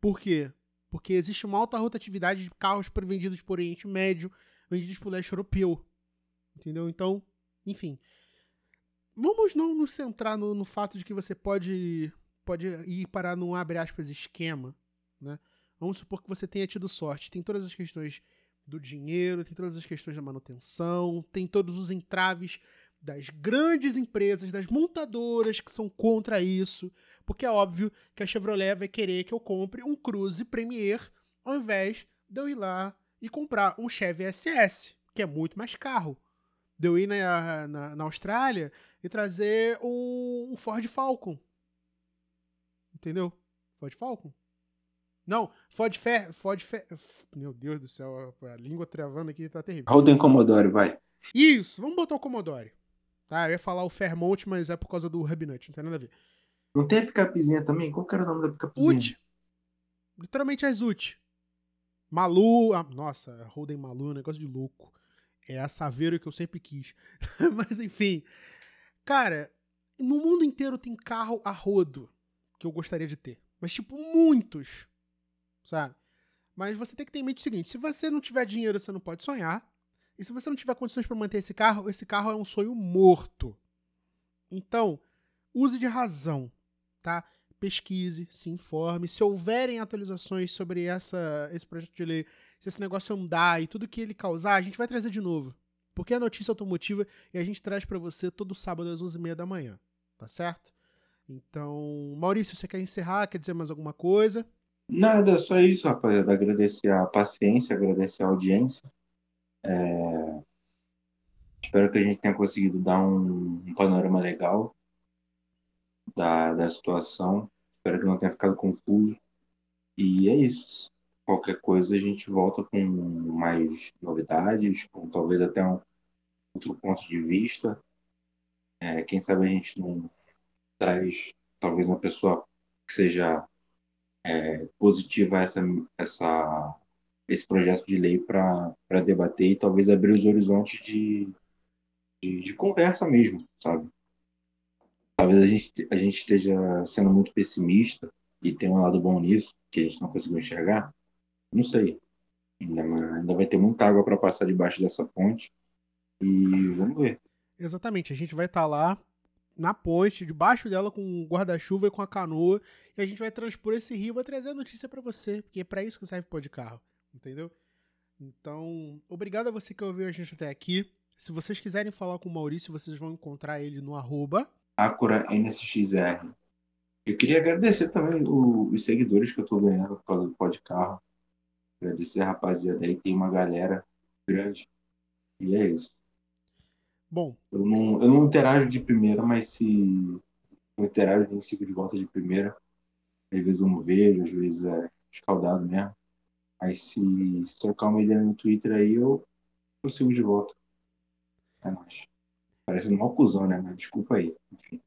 Por quê? Porque existe uma alta rotatividade de carros vendidos por Oriente Médio, vendidos por leste europeu. Entendeu? Então, enfim. Vamos não nos centrar no, no fato de que você pode, pode ir para um abre aspas esquema, né? Vamos supor que você tenha tido sorte. Tem todas as questões do dinheiro, tem todas as questões da manutenção, tem todos os entraves das grandes empresas, das montadoras que são contra isso, porque é óbvio que a Chevrolet vai querer que eu compre um Cruze Premier ao invés de eu ir lá e comprar um Chevy SS, que é muito mais caro. De eu ir na, na, na Austrália e trazer um, um Ford Falcon. Entendeu? Ford Falcon? Não, Ford Fer, Ford Fer, meu Deus do céu, a língua travando aqui tá terrível. Holden Commodore, vai. Isso, vamos botar o Commodore. Tá, eu ia falar o Fairmont, mas é por causa do Hubnut, não tem nada a ver. Não tem a picapezinha também? Qual que era o nome da picapezinha? UT. Literalmente as UT. Malu, ah, nossa, Holden Malu é um negócio de louco. É a Saveiro que eu sempre quis. <laughs> mas enfim. Cara, no mundo inteiro tem carro a rodo que eu gostaria de ter. Mas, tipo, muitos sabe? Mas você tem que ter em mente o seguinte: se você não tiver dinheiro, você não pode sonhar. E se você não tiver condições para manter esse carro, esse carro é um sonho morto. Então, use de razão, tá? Pesquise, se informe. Se houverem atualizações sobre essa, esse projeto de lei, se esse negócio andar e tudo que ele causar, a gente vai trazer de novo. Porque é notícia automotiva e a gente traz para você todo sábado às 11h30 da manhã, tá certo? Então, Maurício, você quer encerrar? Quer dizer mais alguma coisa? Nada, só isso, rapaziada. Agradecer a paciência, agradecer a audiência. É, Espero que a gente tenha conseguido dar um, um panorama legal da, da situação. Espero que não tenha ficado confuso. E é isso. Qualquer coisa a gente volta com mais novidades, com talvez até um outro ponto de vista. É, quem sabe a gente não traz talvez uma pessoa que seja é, positiva a essa, essa, esse projeto de lei para debater e talvez abrir os horizontes de, de, de conversa mesmo, sabe? Talvez a gente, a gente esteja sendo muito pessimista e tem um lado bom nisso, que a gente não conseguiu enxergar. Não sei. Ainda, ainda vai ter muita água para passar debaixo dessa ponte. E vamos ver. Exatamente. A gente vai estar tá lá na ponte, debaixo dela com um guarda-chuva e com a canoa, e a gente vai transpor esse rio, vai trazer a notícia para você, porque é para isso que serve o de carro, entendeu? Então, obrigado a você que ouviu a gente até aqui. Se vocês quiserem falar com o Maurício, vocês vão encontrar ele no arroba Acura NSXR. Eu queria agradecer também o, os seguidores que eu tô ganhando por causa do pó de carro. Agradecer a rapaziada aí, tem uma galera grande. E é isso. Bom. Eu não, eu não interajo de primeira, mas se eu interajo, em sigo de volta de primeira. Às vezes eu não vejo, às vezes é escaldado mesmo. Aí se, trocar uma ideia no Twitter aí, eu, eu sigo de volta. É nóis. Parece um mal cuzão, né? Mas desculpa aí. Enfim.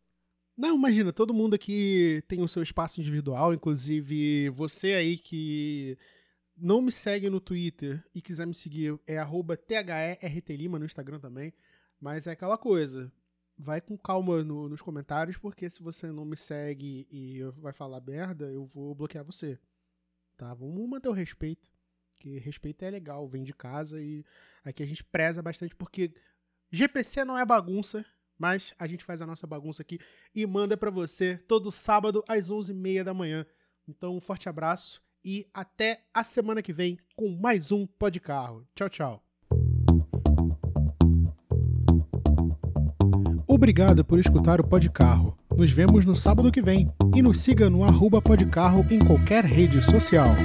Não, imagina, todo mundo aqui tem o seu espaço individual, inclusive você aí que não me segue no Twitter e quiser me seguir, é THERTLima no Instagram também. Mas é aquela coisa. Vai com calma no, nos comentários, porque se você não me segue e vai falar merda, eu vou bloquear você. Tá? Vamos manter o respeito. Que respeito é legal, vem de casa e aqui a gente preza bastante, porque GPC não é bagunça, mas a gente faz a nossa bagunça aqui e manda para você todo sábado às 11h30 da manhã. Então, um forte abraço e até a semana que vem com mais um Pod Carro. Tchau, tchau. Obrigado por escutar o Podcarro. Nos vemos no sábado que vem e nos siga no arroba Podcarro em qualquer rede social.